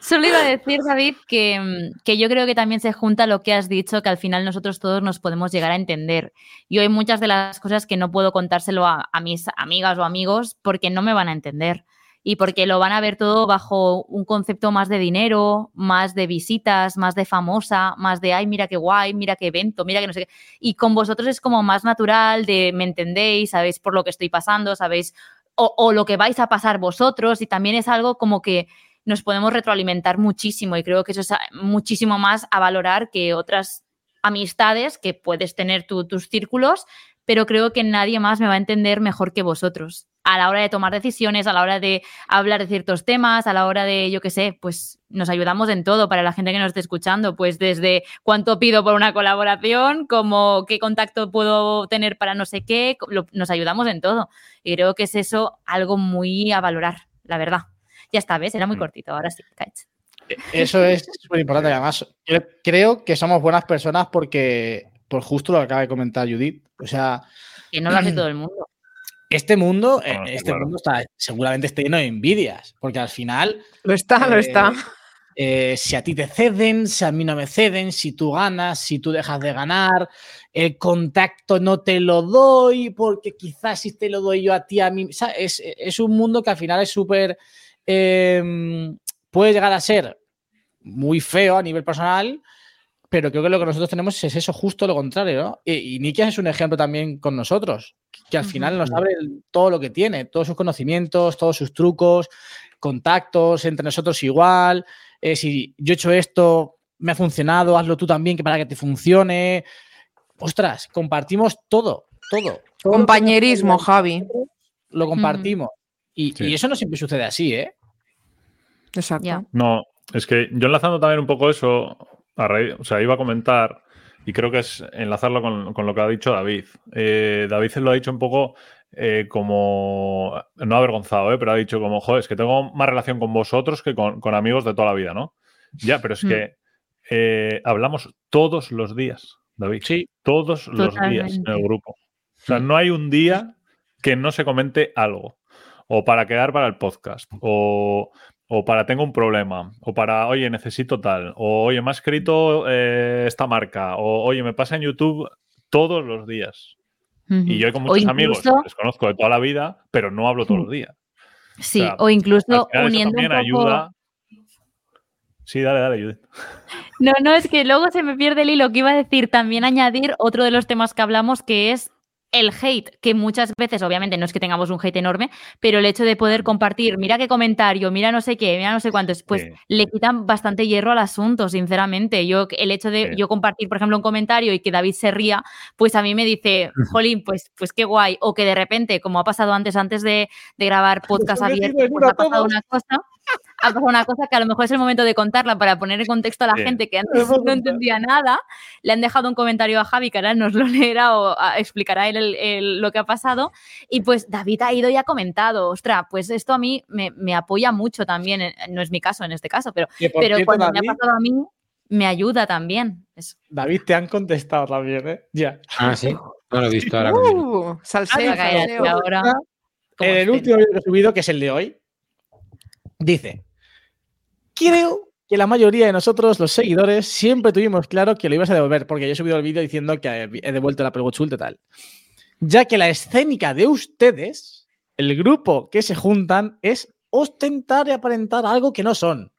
solo iba a decir, David, que, mm, que yo creo que también se junta lo que has dicho, que al final nosotros todos nos podemos llegar a entender. Yo hay muchas de las cosas que no puedo contárselo a, a mis amigas o amigos porque no me van a entender. Y porque lo van a ver todo bajo un concepto más de dinero, más de visitas, más de famosa, más de, ay, mira qué guay, mira qué evento, mira que no sé qué. Y con vosotros es como más natural de, me entendéis, sabéis por lo que estoy pasando, sabéis o, lo que vais a pasar vosotros y también es algo como que nos podemos retroalimentar muchísimo y creo que eso es muchísimo más a valorar que otras amistades que puedes tener tus círculos, pero creo que nadie más me va a entender mejor que vosotros a la hora de tomar decisiones, a la hora de hablar de ciertos temas, a la hora de, yo qué sé, pues nos ayudamos en todo para la gente que nos esté escuchando, pues desde cuánto pido por una colaboración, como qué contacto puedo tener para no sé qué, lo- nos ayudamos en todo. Y creo que es eso algo muy a valorar, la verdad. Ya está, ¿ves? Era muy Mm. cortito, ahora sí, Kaich. Eso es súper importante. Además, yo creo que somos buenas personas porque, por justo lo que acaba de comentar Judith. O sea, Que no lo hace todo el mundo. Este mundo, eh, Ah, este claro. mundo está, seguramente está lleno de envidias. Porque al final, Lo está, lo Eh, está. eh, si a ti te ceden, si a mí no me ceden, si tú ganas, si tú dejas de ganar, el contacto no te lo doy, porque quizás si te lo doy yo a ti, a mí. o sea, Es, es un mundo que al final es súper. eh, puede llegar a ser muy feo a nivel personal, pero creo que lo que nosotros tenemos es eso, justo lo contrario, ¿no? Y, y Nikias es un ejemplo también con nosotros, que al final nos abre el- todo lo que tiene, todos sus conocimientos, todos sus trucos, contactos, entre nosotros igual. eh, si yo he hecho esto, me ha funcionado, hazlo tú también, que para que te funcione. Ostras, compartimos todo, todo. Compañerismo, Javi. Lo compartimos. Y, Sí. y eso no siempre sucede así, ¿eh? Exacto. No, es que yo enlazando también un poco eso, a raíz- o sea, iba a comentar, y creo que es enlazarlo con, con lo que ha dicho David. Eh, David lo ha dicho un poco eh, como, no avergonzado, eh, pero ha dicho como, joder, es que tengo más relación con vosotros que con, con amigos de toda la vida, ¿no? Ya, pero es Mm. que eh, hablamos todos los días, David. Sí. Todos los días en el grupo. O sea, no hay un día que no se comente algo. O para quedar para el podcast. O, o para tengo un problema. O para, oye, necesito tal. O oye, me ha escrito eh, esta marca. O oye, me pasa en YouTube todos los días. Y yo hay con O muchos amigos incluso- les conozco de toda la vida, pero no hablo todos los días. Sí, sea, o incluso uniendo un poco... ayuda. Sí, dale, dale, Judith. No, no, es que luego se me pierde el hilo que iba a decir. También añadir otro de los temas que hablamos que es el hate, que muchas veces, obviamente, no es que tengamos un hate enorme, pero el hecho de poder compartir, mira qué comentario, mira no sé qué, mira no sé cuántos, pues Sí. le quitan bastante hierro al asunto, sinceramente. Yo, el hecho de Sí. yo compartir, por ejemplo, un comentario y que David se ría, pues a mí me dice, jolín, pues, pues qué guay. O que de repente, como ha pasado antes, antes de, de grabar podcast en pues ha pasado una cosa. Ha pasado una cosa que a lo mejor es el momento de contarla para poner en contexto a la Sí. gente que antes no entendía nada. Le han dejado un comentario a Javi que ahora nos lo leerá o a- explicará él el- el- lo que ha pasado. Y pues David ha ido y ha comentado, ostra, pues esto a mí me, me apoya mucho también. eh, No es mi caso en este caso, pero, pero cierto, cuando me ha pasado a mí, me ayuda también. David, te han contestado también, ¿eh? Ya. Ah, sí. No lo he visto ahora. Uh, salseo, Ah, salseo. ahora. En el último vídeo que he subido, que es el de hoy, dice: Creo que la mayoría de nosotros, los seguidores, siempre tuvimos claro que lo ibas a devolver, porque yo he subido el vídeo diciendo que he devuelto el Apple Watch Ultra tal. Ya que la escénica de ustedes, el grupo que se juntan, es ostentar y aparentar algo que no son.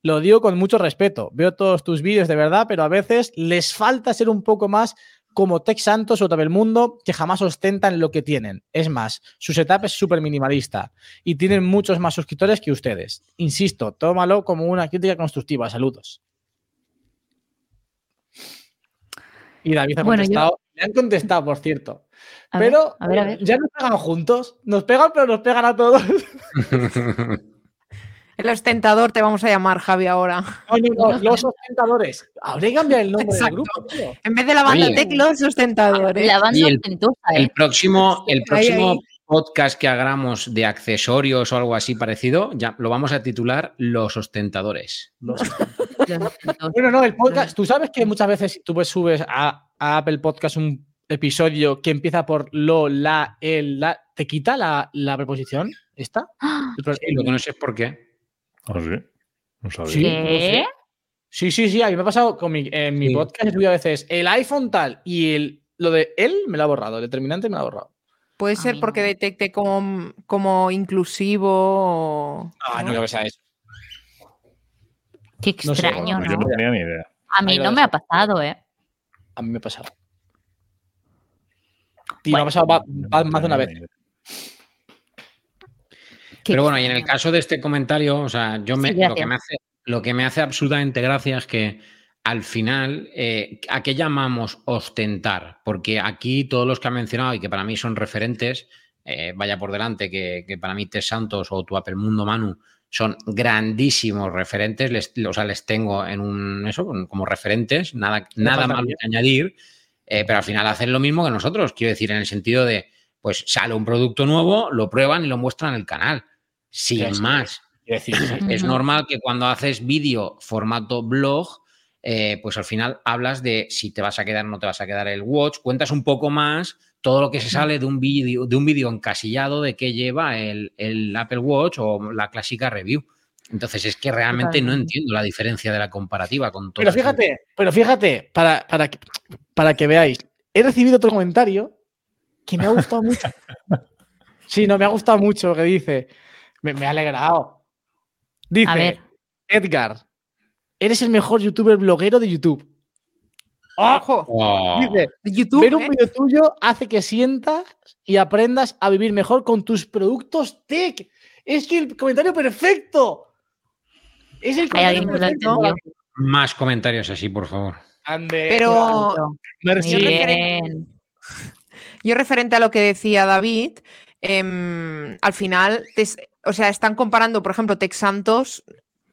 Lo digo con mucho respeto. Veo todos tus vídeos de verdad, pero a veces les falta ser un poco más como Tech Santos o Mundo, que jamás ostentan lo que tienen. Es más, su setup es súper minimalista y tienen muchos más suscriptores que ustedes. Insisto, tómalo como una crítica constructiva. Saludos. Y David ha Bueno, yo- contestado. Le han contestado, por cierto. A ver, pero a ver, a ver. ya nos pegan juntos. Nos pegan, pero nos pegan a todos. El ostentador te vamos a llamar, Javi, ahora. No, no, no, los ostentadores. Habría que cambiar el nombre Exacto. del grupo, tío. En vez de la banda. Tech, los ostentadores. La banda Y el- ostentosa, El ¿eh? próximo, el próximo ahí. podcast que hagamos de accesorios o algo así parecido, ya lo vamos a titular Los ostentadores. Los-. Bueno, no, el podcast. Tú sabes que muchas veces tú pues subes a, a Apple Podcast un episodio que empieza por lo, la, el, la. ¿Te quita la, la preposición? ¿Esta? ¡Ah! El Sí, lo que no sé es por qué. ¿Ah, sí? No sabía. Sí. ¿Qué? Sí, sí, sí. A mí me ha pasado con mi, en mi Sí. podcast. He subido a veces el iPhone tal y el, lo de él me lo ha borrado. El determinante me lo ha borrado. Puede ser porque no. detecte como, como inclusivo. o- Ah, no creo que sea eso. Qué No sé, extraño, Yo ¿no? no tenía ni idea. A mí no me ha pasado, ¿eh? A mí me ha pasado. Tío, me ha pasado va- va- más de una vez. Pero bueno, y en el caso de este comentario, o sea, yo me, Sí, lo, que me hace, lo que me hace absolutamente gracia es que al final, eh, ¿a qué llamamos ostentar? Porque aquí todos los que han mencionado y que para mí son referentes, eh, vaya por delante, que, que para mí Tess Santos o tu Apple Mundo Manu son grandísimos referentes, les, o sea, les tengo en un eso como referentes, nada, nada malo que añadir, eh, pero al final hacen lo mismo que nosotros, quiero decir, en el sentido de, pues sale un producto nuevo, lo prueban y lo muestran en el canal, sin Sí, más. Quiero decir, sí. Es normal que cuando haces vídeo formato blog, eh, pues al final hablas de si te vas a quedar o no te vas a quedar el watch, cuentas un poco más todo lo que se sale de un vídeo de un vídeo encasillado de qué lleva el, el Apple Watch o la clásica review. Entonces es que realmente no entiendo la diferencia de la comparativa con todo. Pero fíjate, pero fíjate, para, para, que, para que veáis, he recibido otro comentario que me ha gustado mucho. Sí, no, me ha gustado mucho lo que dice. Me, me ha alegrado. Dice, A ver. Edgar, eres el mejor youtuber bloguero de YouTube. Ojo, Oh. Dice, de YouTube. ver un ¿eh? vídeo tuyo hace que sientas y aprendas a vivir mejor con tus productos tech. Es que el comentario perfecto. Es el comentario perfecto. Más comentarios así, por favor. Ande, Pero. Muy referente- bien. Yo referente a lo que decía David, em, al final, te o sea, están comparando, por ejemplo, Tex Santos,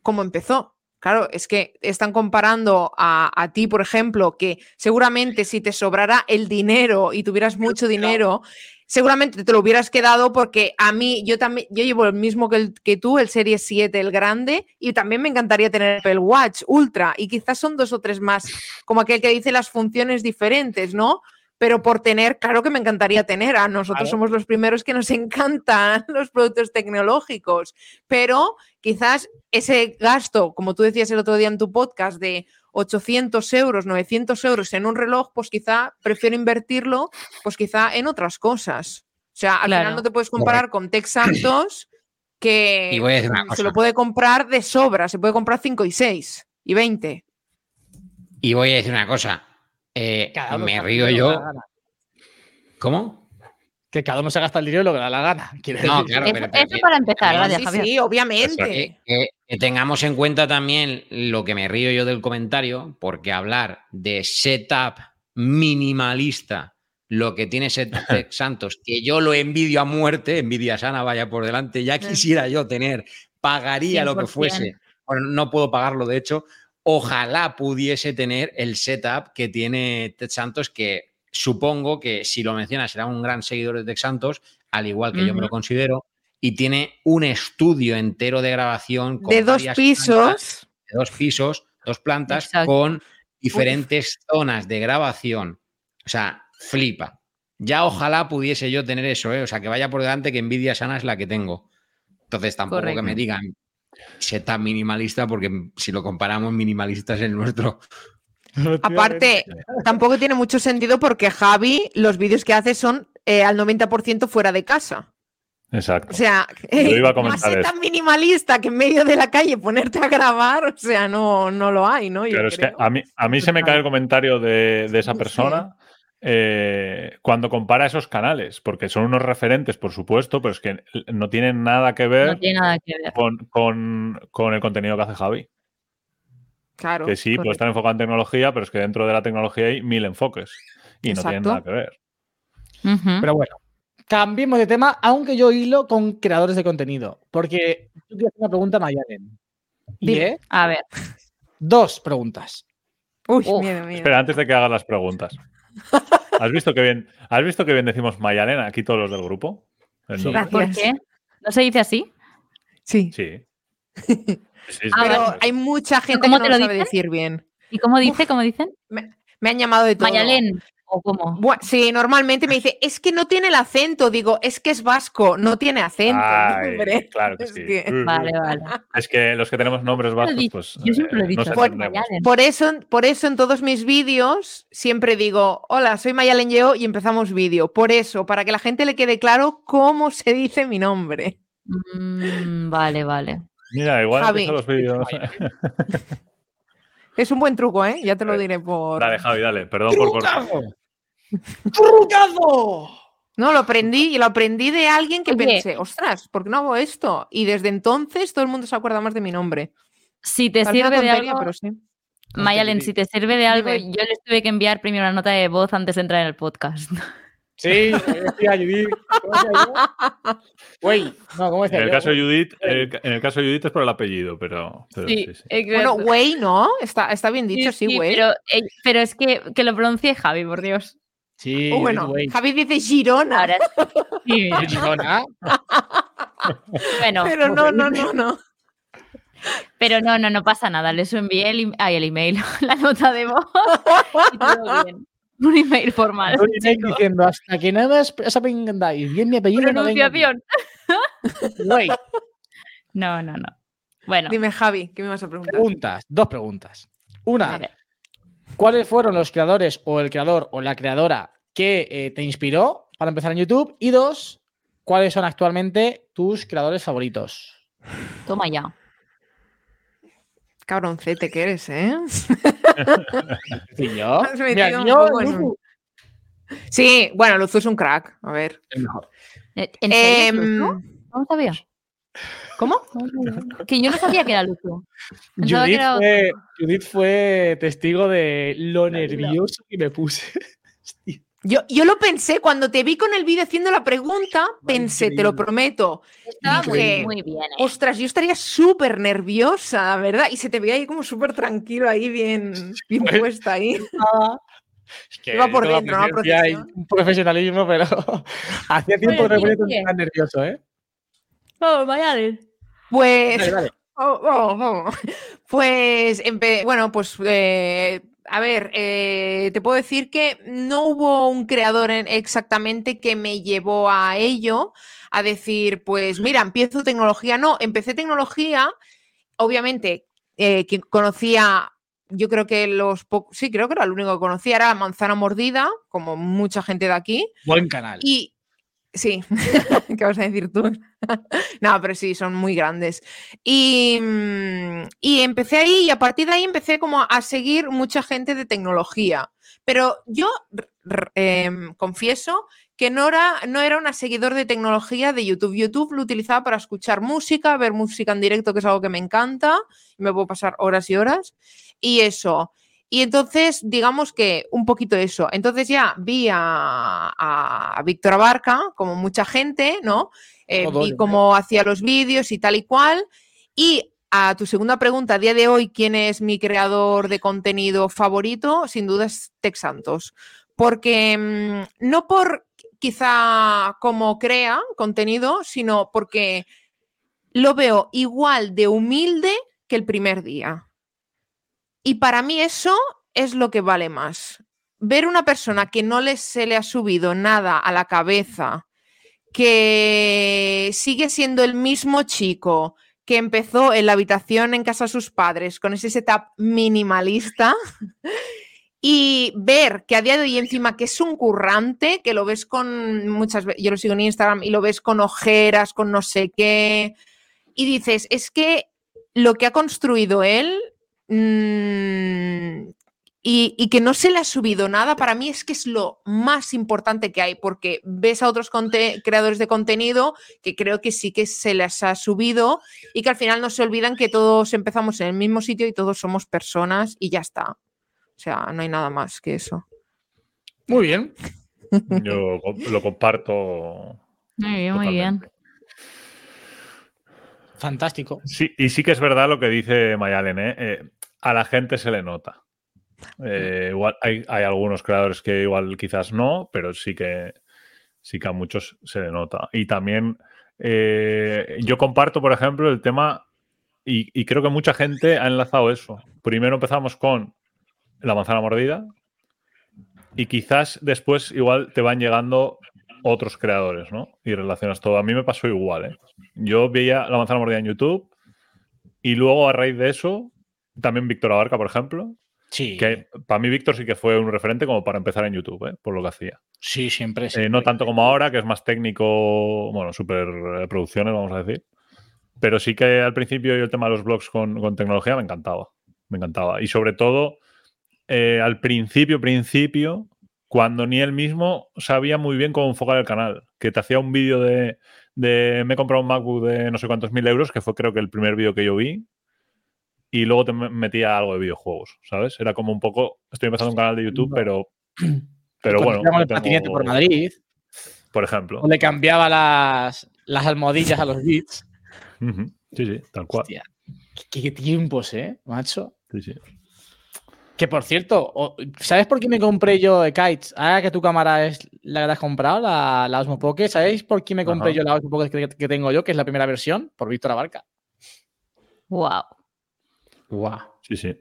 cómo empezó. Claro, es que están comparando a, a ti, por ejemplo, que seguramente si te sobrara el dinero y tuvieras mucho dinero, seguramente te lo hubieras quedado porque a mí, yo también, yo llevo el mismo que, el- que tú, el Serie 7, el grande, y también me encantaría tener el Watch Ultra, y quizás son dos o tres más, como aquel que dice las funciones diferentes, ¿no? Pero por tener, claro que me encantaría tener, a nosotros Claro. somos los primeros que nos encantan los productos tecnológicos, pero quizás ese gasto, como tú decías el otro día en tu podcast, de 800 euros, 900 euros en un reloj, pues quizá prefiero invertirlo, pues quizá en otras cosas. O sea, al Claro. final no te puedes comparar con Tex Santos, que se lo puede comprar de sobra, se puede comprar 5 y 6 y 20. Y voy a decir una cosa. Eh, Cada uno me río yo. ¿Cómo? Que cada uno se gasta el dinero lo que le da la gana. quiere No, decir. claro, Eso, pero- pero eso que- para empezar, Sí, gracias, sí, Javier. sí, obviamente. Que, que- que tengamos en cuenta también lo que me río yo del comentario, porque hablar de setup minimalista, lo que tiene Tex Santos, que yo lo envidio a muerte, envidia sana vaya por delante, ya quisiera yo tener, pagaría lo que 100%. fuese, bueno, no puedo pagarlo de hecho, ojalá pudiese tener el setup que tiene Tex Santos, que supongo que si lo mencionas será un gran seguidor de Tex Santos, al igual que yo me lo considero, y tiene un estudio entero de grabación con de dos plantas, pisos. de dos pisos, dos plantas Exacto. con diferentes zonas de grabación. O sea, flipa. Ya ojalá pudiese yo tener eso, ¿eh? o sea, que vaya por delante que envidia sana es la que tengo. Entonces tampoco Correcto. que me digan tan minimalista, porque si lo comparamos, minimalista es el nuestro. Aparte, tampoco tiene mucho sentido porque Javi, los vídeos que hace son eh, al 90% fuera de casa. Exacto. O sea, Yo iba a más comentar ser eso. tan minimalista que en medio de la calle ponerte a grabar, o sea, no, no lo hay, ¿no? Yo Pero es que a mí, a mí se me cae el comentario de, de esa Sí. persona eh, cuando compara esos canales, porque son unos referentes, por supuesto, pero es que no tienen nada que ver No tiene nada que ver. con, con- con el contenido que hace Javi. Claro. Que sí, puede correcto. estar enfocado en tecnología, pero es que dentro de la tecnología hay mil enfoques y no tienen nada que ver. Pero bueno, cambiemos de tema, aunque yo hilo con creadores de contenido. Porque yo quiero hacer una pregunta a Mayalen. Y Dime. A ver, dos preguntas. Uy, Uf. miedo, miedo. Espera, antes de que hagas las preguntas. ¿Has visto que bien, ¿has visto que bien decimos Mayalena aquí todos los del grupo? Sí. ¿por Gracias. qué? ¿No se dice así? Sí. Sí. Sí, sí, Ah, Pero hay mucha gente que no te lo lo sabe dicen? decir bien. ¿Y cómo dice? ¿Cómo dicen? Me han llamado de todo. Mayalén. ¿O cómo? Bua- sí, normalmente me dice, es que no tiene el acento. Digo, es que es vasco, no tiene acento. Ay, hombre. claro que Es sí. que- uh. Vale, vale. Es que los que tenemos nombres vascos, pues. Yo siempre lo he eh, dicho. Por eso, por eso en todos mis vídeos siempre digo, hola, soy Mayalen Yeo y empezamos vídeo. Por eso, para que la gente le quede claro cómo se dice mi nombre. Mm, vale, vale. Mira, igual Javi. los vídeos. Es un buen truco, ¿eh? Ya te lo Vale. diré por... Dale, Javi, dale. Perdón por cortar. ¡Trucazo! No, lo aprendí y lo aprendí de alguien que Oye. pensé, ostras, ¿por qué no hago esto? Y desde entonces todo el mundo se acuerda más de mi nombre. Si te Parece sirve de algo, pero sí. Mayalen, si te sirve de algo, yo les tuve que enviar primero una nota de voz antes de entrar en el podcast. Sí, como decía Güey, no, ¿cómo En el caso de Judith, el- en el caso de Judith es por el apellido, pero, pero sí, sí. Bueno, güey, ¿no? Está, está bien dicho, sí, güey. pero, eh, pero es que, que lo pronuncie Javi, por Dios. Sí, O bueno, güey. Javi dice Girona, Ahora sí. ¿De Girona? Bueno, pero no, no, no, no. pero no, no, no pasa nada. Les envié el, ay, el email, la nota de voz y todo bien. Un email formal. Yo estoy diciendo, hasta que no me aprendáis bien mi apellido, no. Pronunciación. Güey, No, no, no. Bueno, Dime, Javi, ¿qué me vas a preguntar? preguntas, dos preguntas. Una. ¿cuáles fueron los creadores o el creador o la creadora que eh, te inspiró para empezar en YouTube? Y dos, ¿cuáles son actualmente tus creadores favoritos? Toma ya. Cabroncete que eres, ¿eh? Y yo, mira, un Sí, bueno, Luzu es un crack. A ver. el mejor. Eh, ¿En serio, Luzu? No lo sabía. ¿Cómo? Que yo no sabía que era Luzu. Que Judith era fue, Judith fue testigo de lo nervioso que me puse. Hostia. Yo, yo lo pensé cuando te vi con el vídeo haciendo la pregunta, pensé, te lo increíble. prometo. Estaba muy, muy bien. ¿eh? Ostras, yo estaría súper nerviosa, la verdad. Y se te veía ahí como súper tranquilo, ahí bien, bien Pues- puesta ahí. Es que Iba por dentro, ¿no? presencia y Protección. un profesionalismo, pero hacía tiempo que no me ponía tan nervioso, ¿eh? Vamos, Mayalen. Pues, Dale, dale. oh, oh, oh. pues, empe- bueno, pues, eh, a ver, eh, te puedo decir que no hubo un creador en- exactamente que me llevó a ello, a decir, pues, mira, empiezo tecnología. No, empecé tecnología, obviamente, eh, quien conocía, yo creo que los pocos, sí, creo que era el único que conocía, era Manzana Mordida, como mucha gente de aquí. Buen canal. Y sí, ¿qué vas a decir tú? no, pero sí, son muy grandes. Y, mm, y empecé ahí y a partir de ahí empecé como a seguir mucha gente de tecnología. Pero yo em, confieso que no era, no era una seguidor de tecnología de YouTube. YouTube lo utilizaba para escuchar música, ver música en directo, que es algo que me encanta. Me puedo pasar horas y horas. Y eso. Y entonces, digamos que un poquito eso. Entonces ya vi a, a Víctor Abarca, como mucha gente, ¿no? Eh, Todo, vi cómo hacía los vídeos y tal y cual. Y a tu segunda pregunta, a día de hoy, ¿quién es mi creador de contenido favorito? Sin duda es Tex Santos. Porque mm, no por quizá cómo crea contenido, sino porque lo veo igual de humilde que el primer día. Y para mí eso es lo que vale más. Ver una persona que no le, se le ha subido nada a la cabeza, que sigue siendo el mismo chico que empezó en la habitación en casa de sus padres con ese setup minimalista y ver que a día de hoy encima que es un currante, que lo ves con muchas veces, yo lo sigo en Instagram y lo ves con ojeras, con no sé qué, y dices, es que lo que ha construido él mm, y, y que no se le ha subido nada, para mí es que es lo más importante que hay, porque ves a otros creadores de contenido que creo que sí que se les ha subido y que al final no se olvidan que todos empezamos en el mismo sitio y todos somos personas y ya está. O sea, no hay nada más que eso. Muy bien. Yo lo comparto. Muy bien, muy bien. Fantástico. Sí, y sí que es verdad lo que dice Mayalen, ¿eh? Eh, a la gente se le nota. Eh, igual hay, hay algunos creadores que igual quizás no, pero sí que sí que a muchos se le nota. Y también eh, yo comparto, por ejemplo, el tema, y, y creo que mucha gente ha enlazado eso. Primero empezamos con la manzana mordida, y quizás después igual te van llegando otros creadores, ¿no? Y relacionas todo. A mí me pasó igual, ¿eh? Yo veía la manzana mordida en YouTube y luego a raíz de eso, también Víctor Abarca, por ejemplo, Sí. que para mí Víctor sí que fue un referente como para empezar en YouTube, ¿eh? por lo que hacía. Sí, siempre. Eh, siempre. no tanto como ahora, que es más técnico, bueno, super eh, producciones, vamos a decir. Pero sí que al principio y el tema de los blogs con, con tecnología me encantaba. Me encantaba. Y sobre todo, eh, al principio, principio, cuando ni él mismo sabía muy bien cómo enfocar el canal. Que te hacía un vídeo de, de me he comprado un MacBook de no sé cuántos mil euros, que fue creo que el primer vídeo que yo vi. Y luego te me- metía algo de videojuegos, ¿sabes? Era como un poco, estoy empezando un canal de YouTube, pero, pero bueno. íbamos no el patinete tengo- por Madrid, por ejemplo. o le cambiaba las, las almohadillas a los beats. Ujú. Sí, sí, tal cual. Hostia, qué, qué tiempos, ¿eh, macho? Sí, sí. Que por cierto, ¿sabes por qué me compré yo de Kites? Ahora que tu cámara es la que has comprado, la, la Osmo Pocket, ¿sabéis por qué me compré Ajá. yo la Osmo Pocket que, que tengo yo, que es la primera versión? Por Víctor Abarca. Wow. Guau. Sí, sí.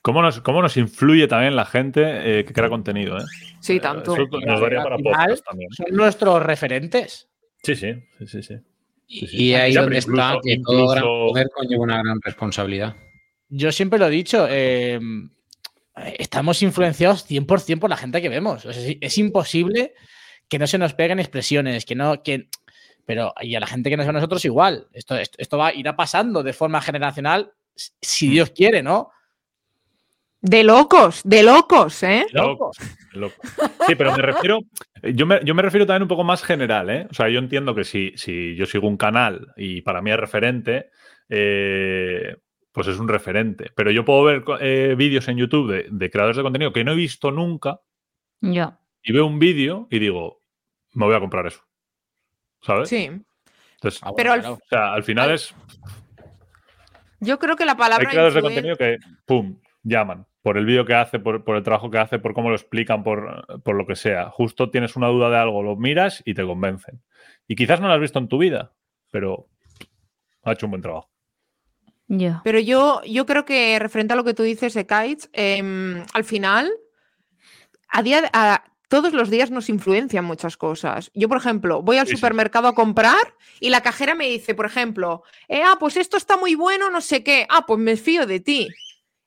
¿Cómo nos, cómo nos influye también la gente eh, que crea contenido? ¿eh? Sí, Eh, tanto. Eso nos daría para podcast también. Son nuestros referentes. Sí, sí, sí, sí. sí. Sí, sí. Y ahí donde está incluso- que todo gran poder conlleva una gran responsabilidad. Yo siempre lo he dicho, eh, estamos influenciados 100% por la gente que vemos. O sea, es, es imposible que no se nos peguen expresiones, que no, que... Pero y a la gente que nos ve a nosotros igual. Esto, esto, esto va, irá pasando de forma generacional si Dios quiere, ¿no? De locos, de locos, ¿eh? Loco, loco. Sí, pero me refiero. Yo me, yo me refiero también un poco más general, ¿eh? O sea, yo entiendo que si, si yo sigo un canal y para mí es referente, eh, pues es un referente. Pero yo puedo ver eh, vídeos en YouTube de, de creadores de contenido que no he visto nunca Ya. y veo un vídeo y digo, me voy a comprar eso. ¿Sabes? Sí. Entonces, Ah, Pero al- claro. o sea, al final es. Yo creo que la Hay palabra creadores de contenido que, pum, llaman. Por el vídeo que hace, por, por el trabajo que hace, por cómo lo explican, por, por lo que sea. Justo tienes una duda de algo, lo miras y te convencen. Y quizás no lo has visto en tu vida, pero ha hecho un buen trabajo. Ya. Pero yo, yo creo que referente a lo que tú dices, Ekaitz, em, al final, a día de- a- todos los días nos influencian muchas cosas. Yo, por ejemplo, voy al Sí, sí. supermercado a comprar y la cajera me dice, por ejemplo, eh, ah, pues esto está muy bueno, no sé qué, ah, pues me fío de ti.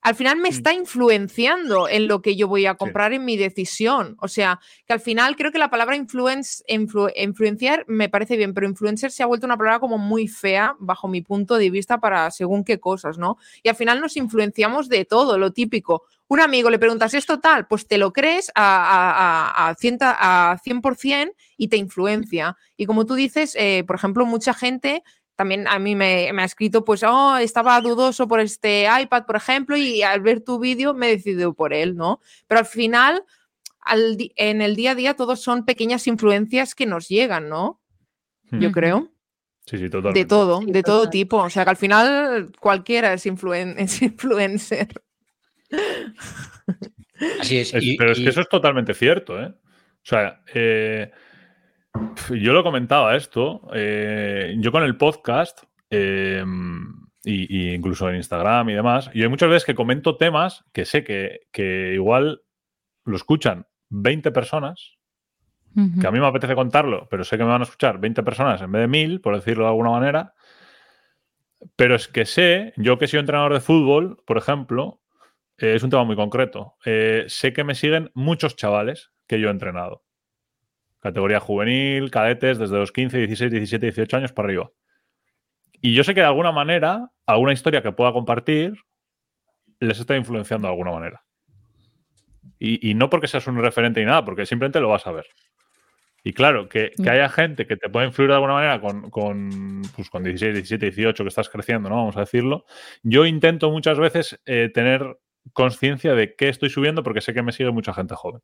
Al final me Mm. está influenciando en lo que yo voy a comprar en mi decisión. O sea, que al final creo que la palabra influence, influ- influenciar me parece bien, pero influencer se ha vuelto una palabra como muy fea bajo mi punto de vista para según qué cosas, ¿no? Y al final nos influenciamos de todo, lo típico. Un amigo le preguntas esto tal, pues te lo crees a, a, a, a, cien- a 100% y te influencia. Y como tú dices, eh, por ejemplo, mucha gente también a mí me, me ha escrito, pues, oh, estaba dudoso por este iPad, por ejemplo, y al ver tu vídeo me he decidido por él, ¿no? Pero al final, al en el día a día, todos son pequeñas influencias que nos llegan, ¿no? Yo creo. Sí, sí, totalmente. De todo, Sí, de todo tipo. O sea, que al final cualquiera es, influen- es influencer. Así es. Es- y- pero es que eso es totalmente cierto, ¿eh? O sea, eh, yo lo comentaba esto. eh, yo con el podcast, eh, y, y incluso en Instagram y demás, y hay muchas veces que comento temas que sé que, que igual lo escuchan 20 personas, que a mí me apetece contarlo, pero sé que me van a escuchar 20 personas en vez de 1000, por decirlo de alguna manera. Pero es que sé, yo que soy entrenador de fútbol, por ejemplo, eh, es un tema muy concreto. Eh, sé que me siguen muchos chavales que yo he entrenado. Categoría juvenil, cadetes, desde los 15, 16, 17, 18 años para arriba. Y yo sé que de alguna manera, alguna historia que pueda compartir, les está influenciando de alguna manera. Y, y no porque seas un referente ni nada, porque simplemente lo vas a ver. Y claro, que, que Ya. haya gente que te pueda influir de alguna manera con, con, pues con 16, 17, 18, que estás creciendo, ¿no? Vamos a decirlo. Yo intento muchas veces eh, tener conciencia de qué estoy subiendo porque sé que me sigue mucha gente joven.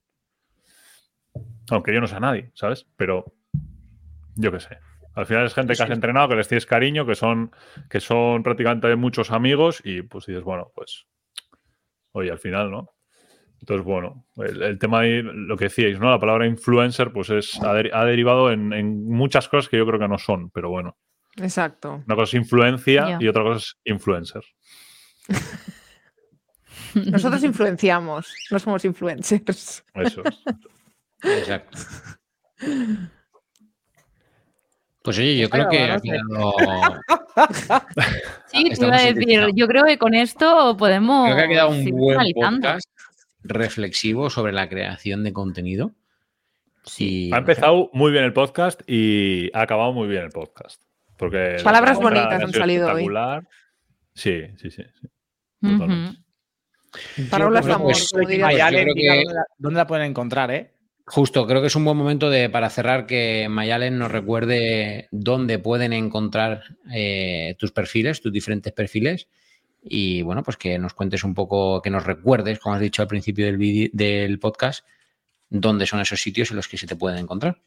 Aunque yo no sea nadie, ¿sabes? Pero yo qué sé. Al final es gente que has Sí. entrenado, que les tienes cariño, que son, que son prácticamente muchos amigos y pues dices, bueno, pues, oye, al final, ¿no? Entonces, bueno, el, el tema de lo que decíais, ¿no? La palabra influencer, pues es, ha, deri- ha derivado en, en muchas cosas que yo creo que no son, pero bueno. Exacto. Una cosa es influencia y otra cosa es influencer. Nosotros influenciamos, no somos influencers. Eso es. Exacto. Pues oye, yo creo que ha sí. quedado, Sí, te iba a decir, yo creo que con esto podemos creo que ha quedado un buen analizando. podcast reflexivo sobre la creación de contenido. Sí. Ha empezado muy bien el podcast y ha acabado muy bien el podcast. Porque la Palabras bonitas ha han salido hoy. Sí, sí, sí. sí. Yo de amor, dónde la- dónde la pueden encontrar, ¿eh? Justo, creo que es un buen momento de, para cerrar que Mayalen nos recuerde dónde pueden encontrar eh, tus perfiles, tus diferentes perfiles. Y bueno, pues que nos cuentes un poco, que nos recuerdes, como has dicho al principio del, vídeo- del podcast, dónde son esos sitios en los que se te pueden encontrar.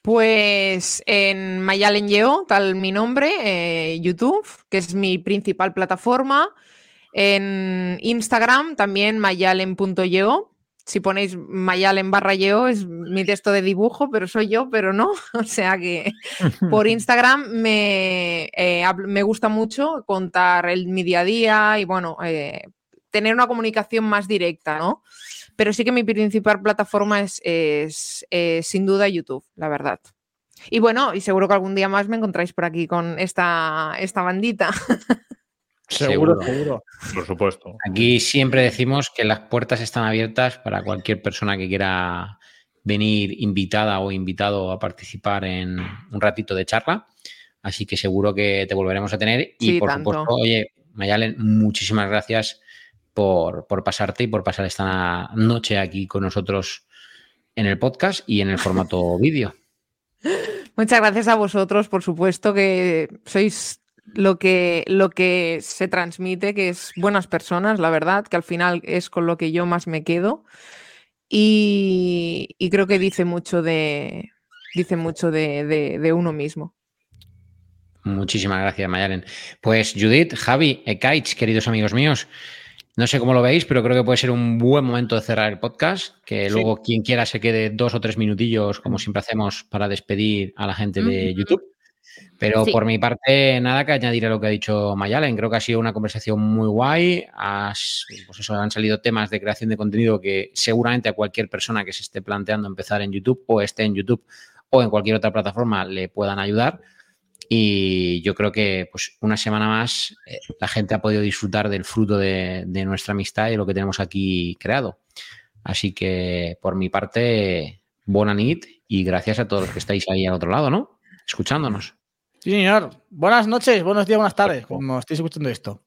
Pues en Mayalen Yeo, tal mi nombre, eh, YouTube, que es mi principal plataforma. En Instagram también mayalen.yeo. Si ponéis Mayalen barra Yeo es mi texto de dibujo, pero soy yo, pero no. O sea que por Instagram me, eh, me gusta mucho contar el, mi día a día y bueno, eh, tener una comunicación más directa, ¿no? Pero sí que mi principal plataforma es, es, eh, sin duda YouTube, la verdad. Y bueno, y seguro que algún día más me encontráis por aquí con esta, esta bandita. Seguro, Seguro. Por supuesto. Aquí siempre decimos que las puertas están abiertas para cualquier persona que quiera venir invitada o invitado a participar en un ratito de charla. Así que seguro que te volveremos a tener. Y por tanto. supuesto, oye, Mayalen, muchísimas gracias por, por pasarte y por pasar esta noche aquí con nosotros en el podcast y en el formato vídeo. Muchas gracias a vosotros, por supuesto, que sois lo que, lo que se transmite, que es buenas personas, la verdad, que al final es con lo que yo más me quedo. Y, y creo que dice mucho de, dice mucho de, de- de uno mismo. Muchísimas gracias, Mayalen. Pues Judith, Javi, Ekaich, queridos amigos míos, no sé cómo lo veis, pero creo que puede ser un buen momento de cerrar el podcast, que Sí. luego quien quiera se quede dos o tres minutillos, como siempre hacemos, para despedir a la gente de. YouTube. Pero Sí. por mi parte, nada que añadir a lo que ha dicho Mayalen. Creo que ha sido una conversación muy guay. Has- pues eso, han salido temas de creación de contenido que seguramente a cualquier persona que se esté planteando empezar en YouTube o esté en YouTube o en cualquier otra plataforma le puedan ayudar. Y yo creo que pues, una semana más eh, la gente ha podido disfrutar del fruto de, de nuestra amistad y de lo que tenemos aquí creado. Así que por mi parte, buena nit y gracias a todos los que estáis ahí al otro lado, ¿no? Escuchándonos. Sí, señor. Buenas noches, buenos días, buenas tardes, como estéis escuchando esto.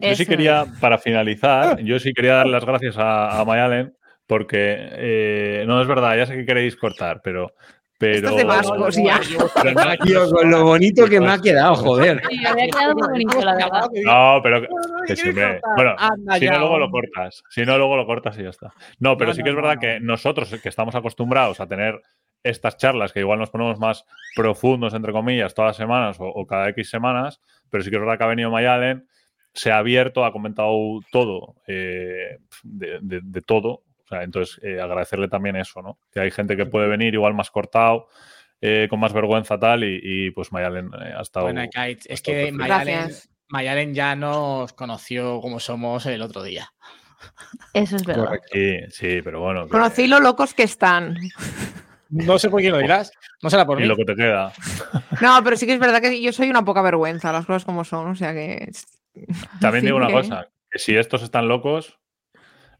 Yo sí quería, para finalizar, yo sí quería dar las gracias a, a Mayalen, porque eh, no es verdad, ya sé que queréis cortar, pero. pero Esto es de vascos ya. pero no- Tío, con lo bonito que me ha quedado, joder. Sí, me había quedado muy bonito, la verdad. No, pero que, sí. Bueno, Anda si ya, no, luego lo cortas. Si no, luego lo cortas y ya está. No, pero No, sí que es verdad que no. nosotros, que estamos acostumbrados a tener estas charlas, que igual nos ponemos más profundos, entre comillas, todas las semanas o, o cada X semanas, pero sí que es verdad que ha venido Mayalen, se ha abierto, ha comentado todo, eh, de, de- de todo. O sea, entonces, eh, agradecerle también eso, ¿no? Que hay gente que puede venir igual más cortado, eh, con más vergüenza tal, y, y, pues Mayalen eh, ha estado... Bueno, Kite, es que. Mayalen. Mayalen ya nos conoció como somos el otro día. Eso es verdad. Sí, sí, pero bueno. que- Conocí lo locos que están. No sé por quién lo dirás, no será por y mí. lo que te queda. No, pero sí que es verdad que yo soy una poca vergüenza, las cosas como son, o sea que. También Así digo una que- cosa, que si estos están locos,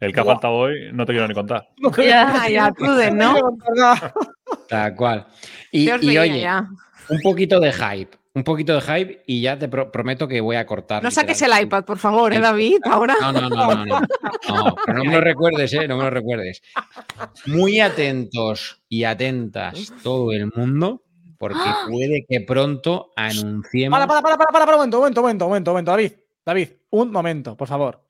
el que ha faltado hoy no te quiero ni contar. Ya, ya, Truden, ¿no? Tal cual. Y, oye, ya. un poquito de hype. Un poquito de hype y ya te pro- prometo que voy a cortar. No saques el iPad, por favor, ¿eh, David? Ahora. No, no, no, no, no. No, pero no me lo recuerdes, ¿eh? No me lo recuerdes. Muy atentos y atentas todo el mundo, porque puede que pronto anunciemos. Para, para, para, para, para, para, un momento, un momento, un momento, un momento, un momento, David. David, un momento, por favor.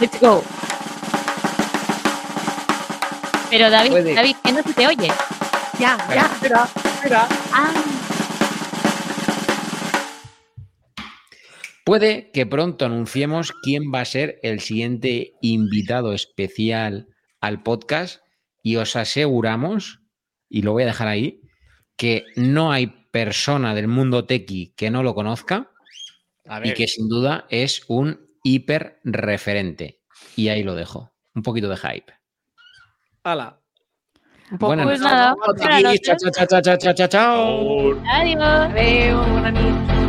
Let's go. Pero David, Puede. David, que no se te oye. Ya, ya. Espera, espera. Ah, Puede que pronto anunciemos quién va a ser el siguiente invitado especial al podcast y os aseguramos, y lo voy a dejar ahí, que no hay persona del mundo tequi que no lo conozca A y que sin duda es un hiper referente. Y ahí lo dejo. Un poquito de hype. Hala. Buenas pues. Nada. Chao, chao, chao, chao, chao. Adiós. Adiós.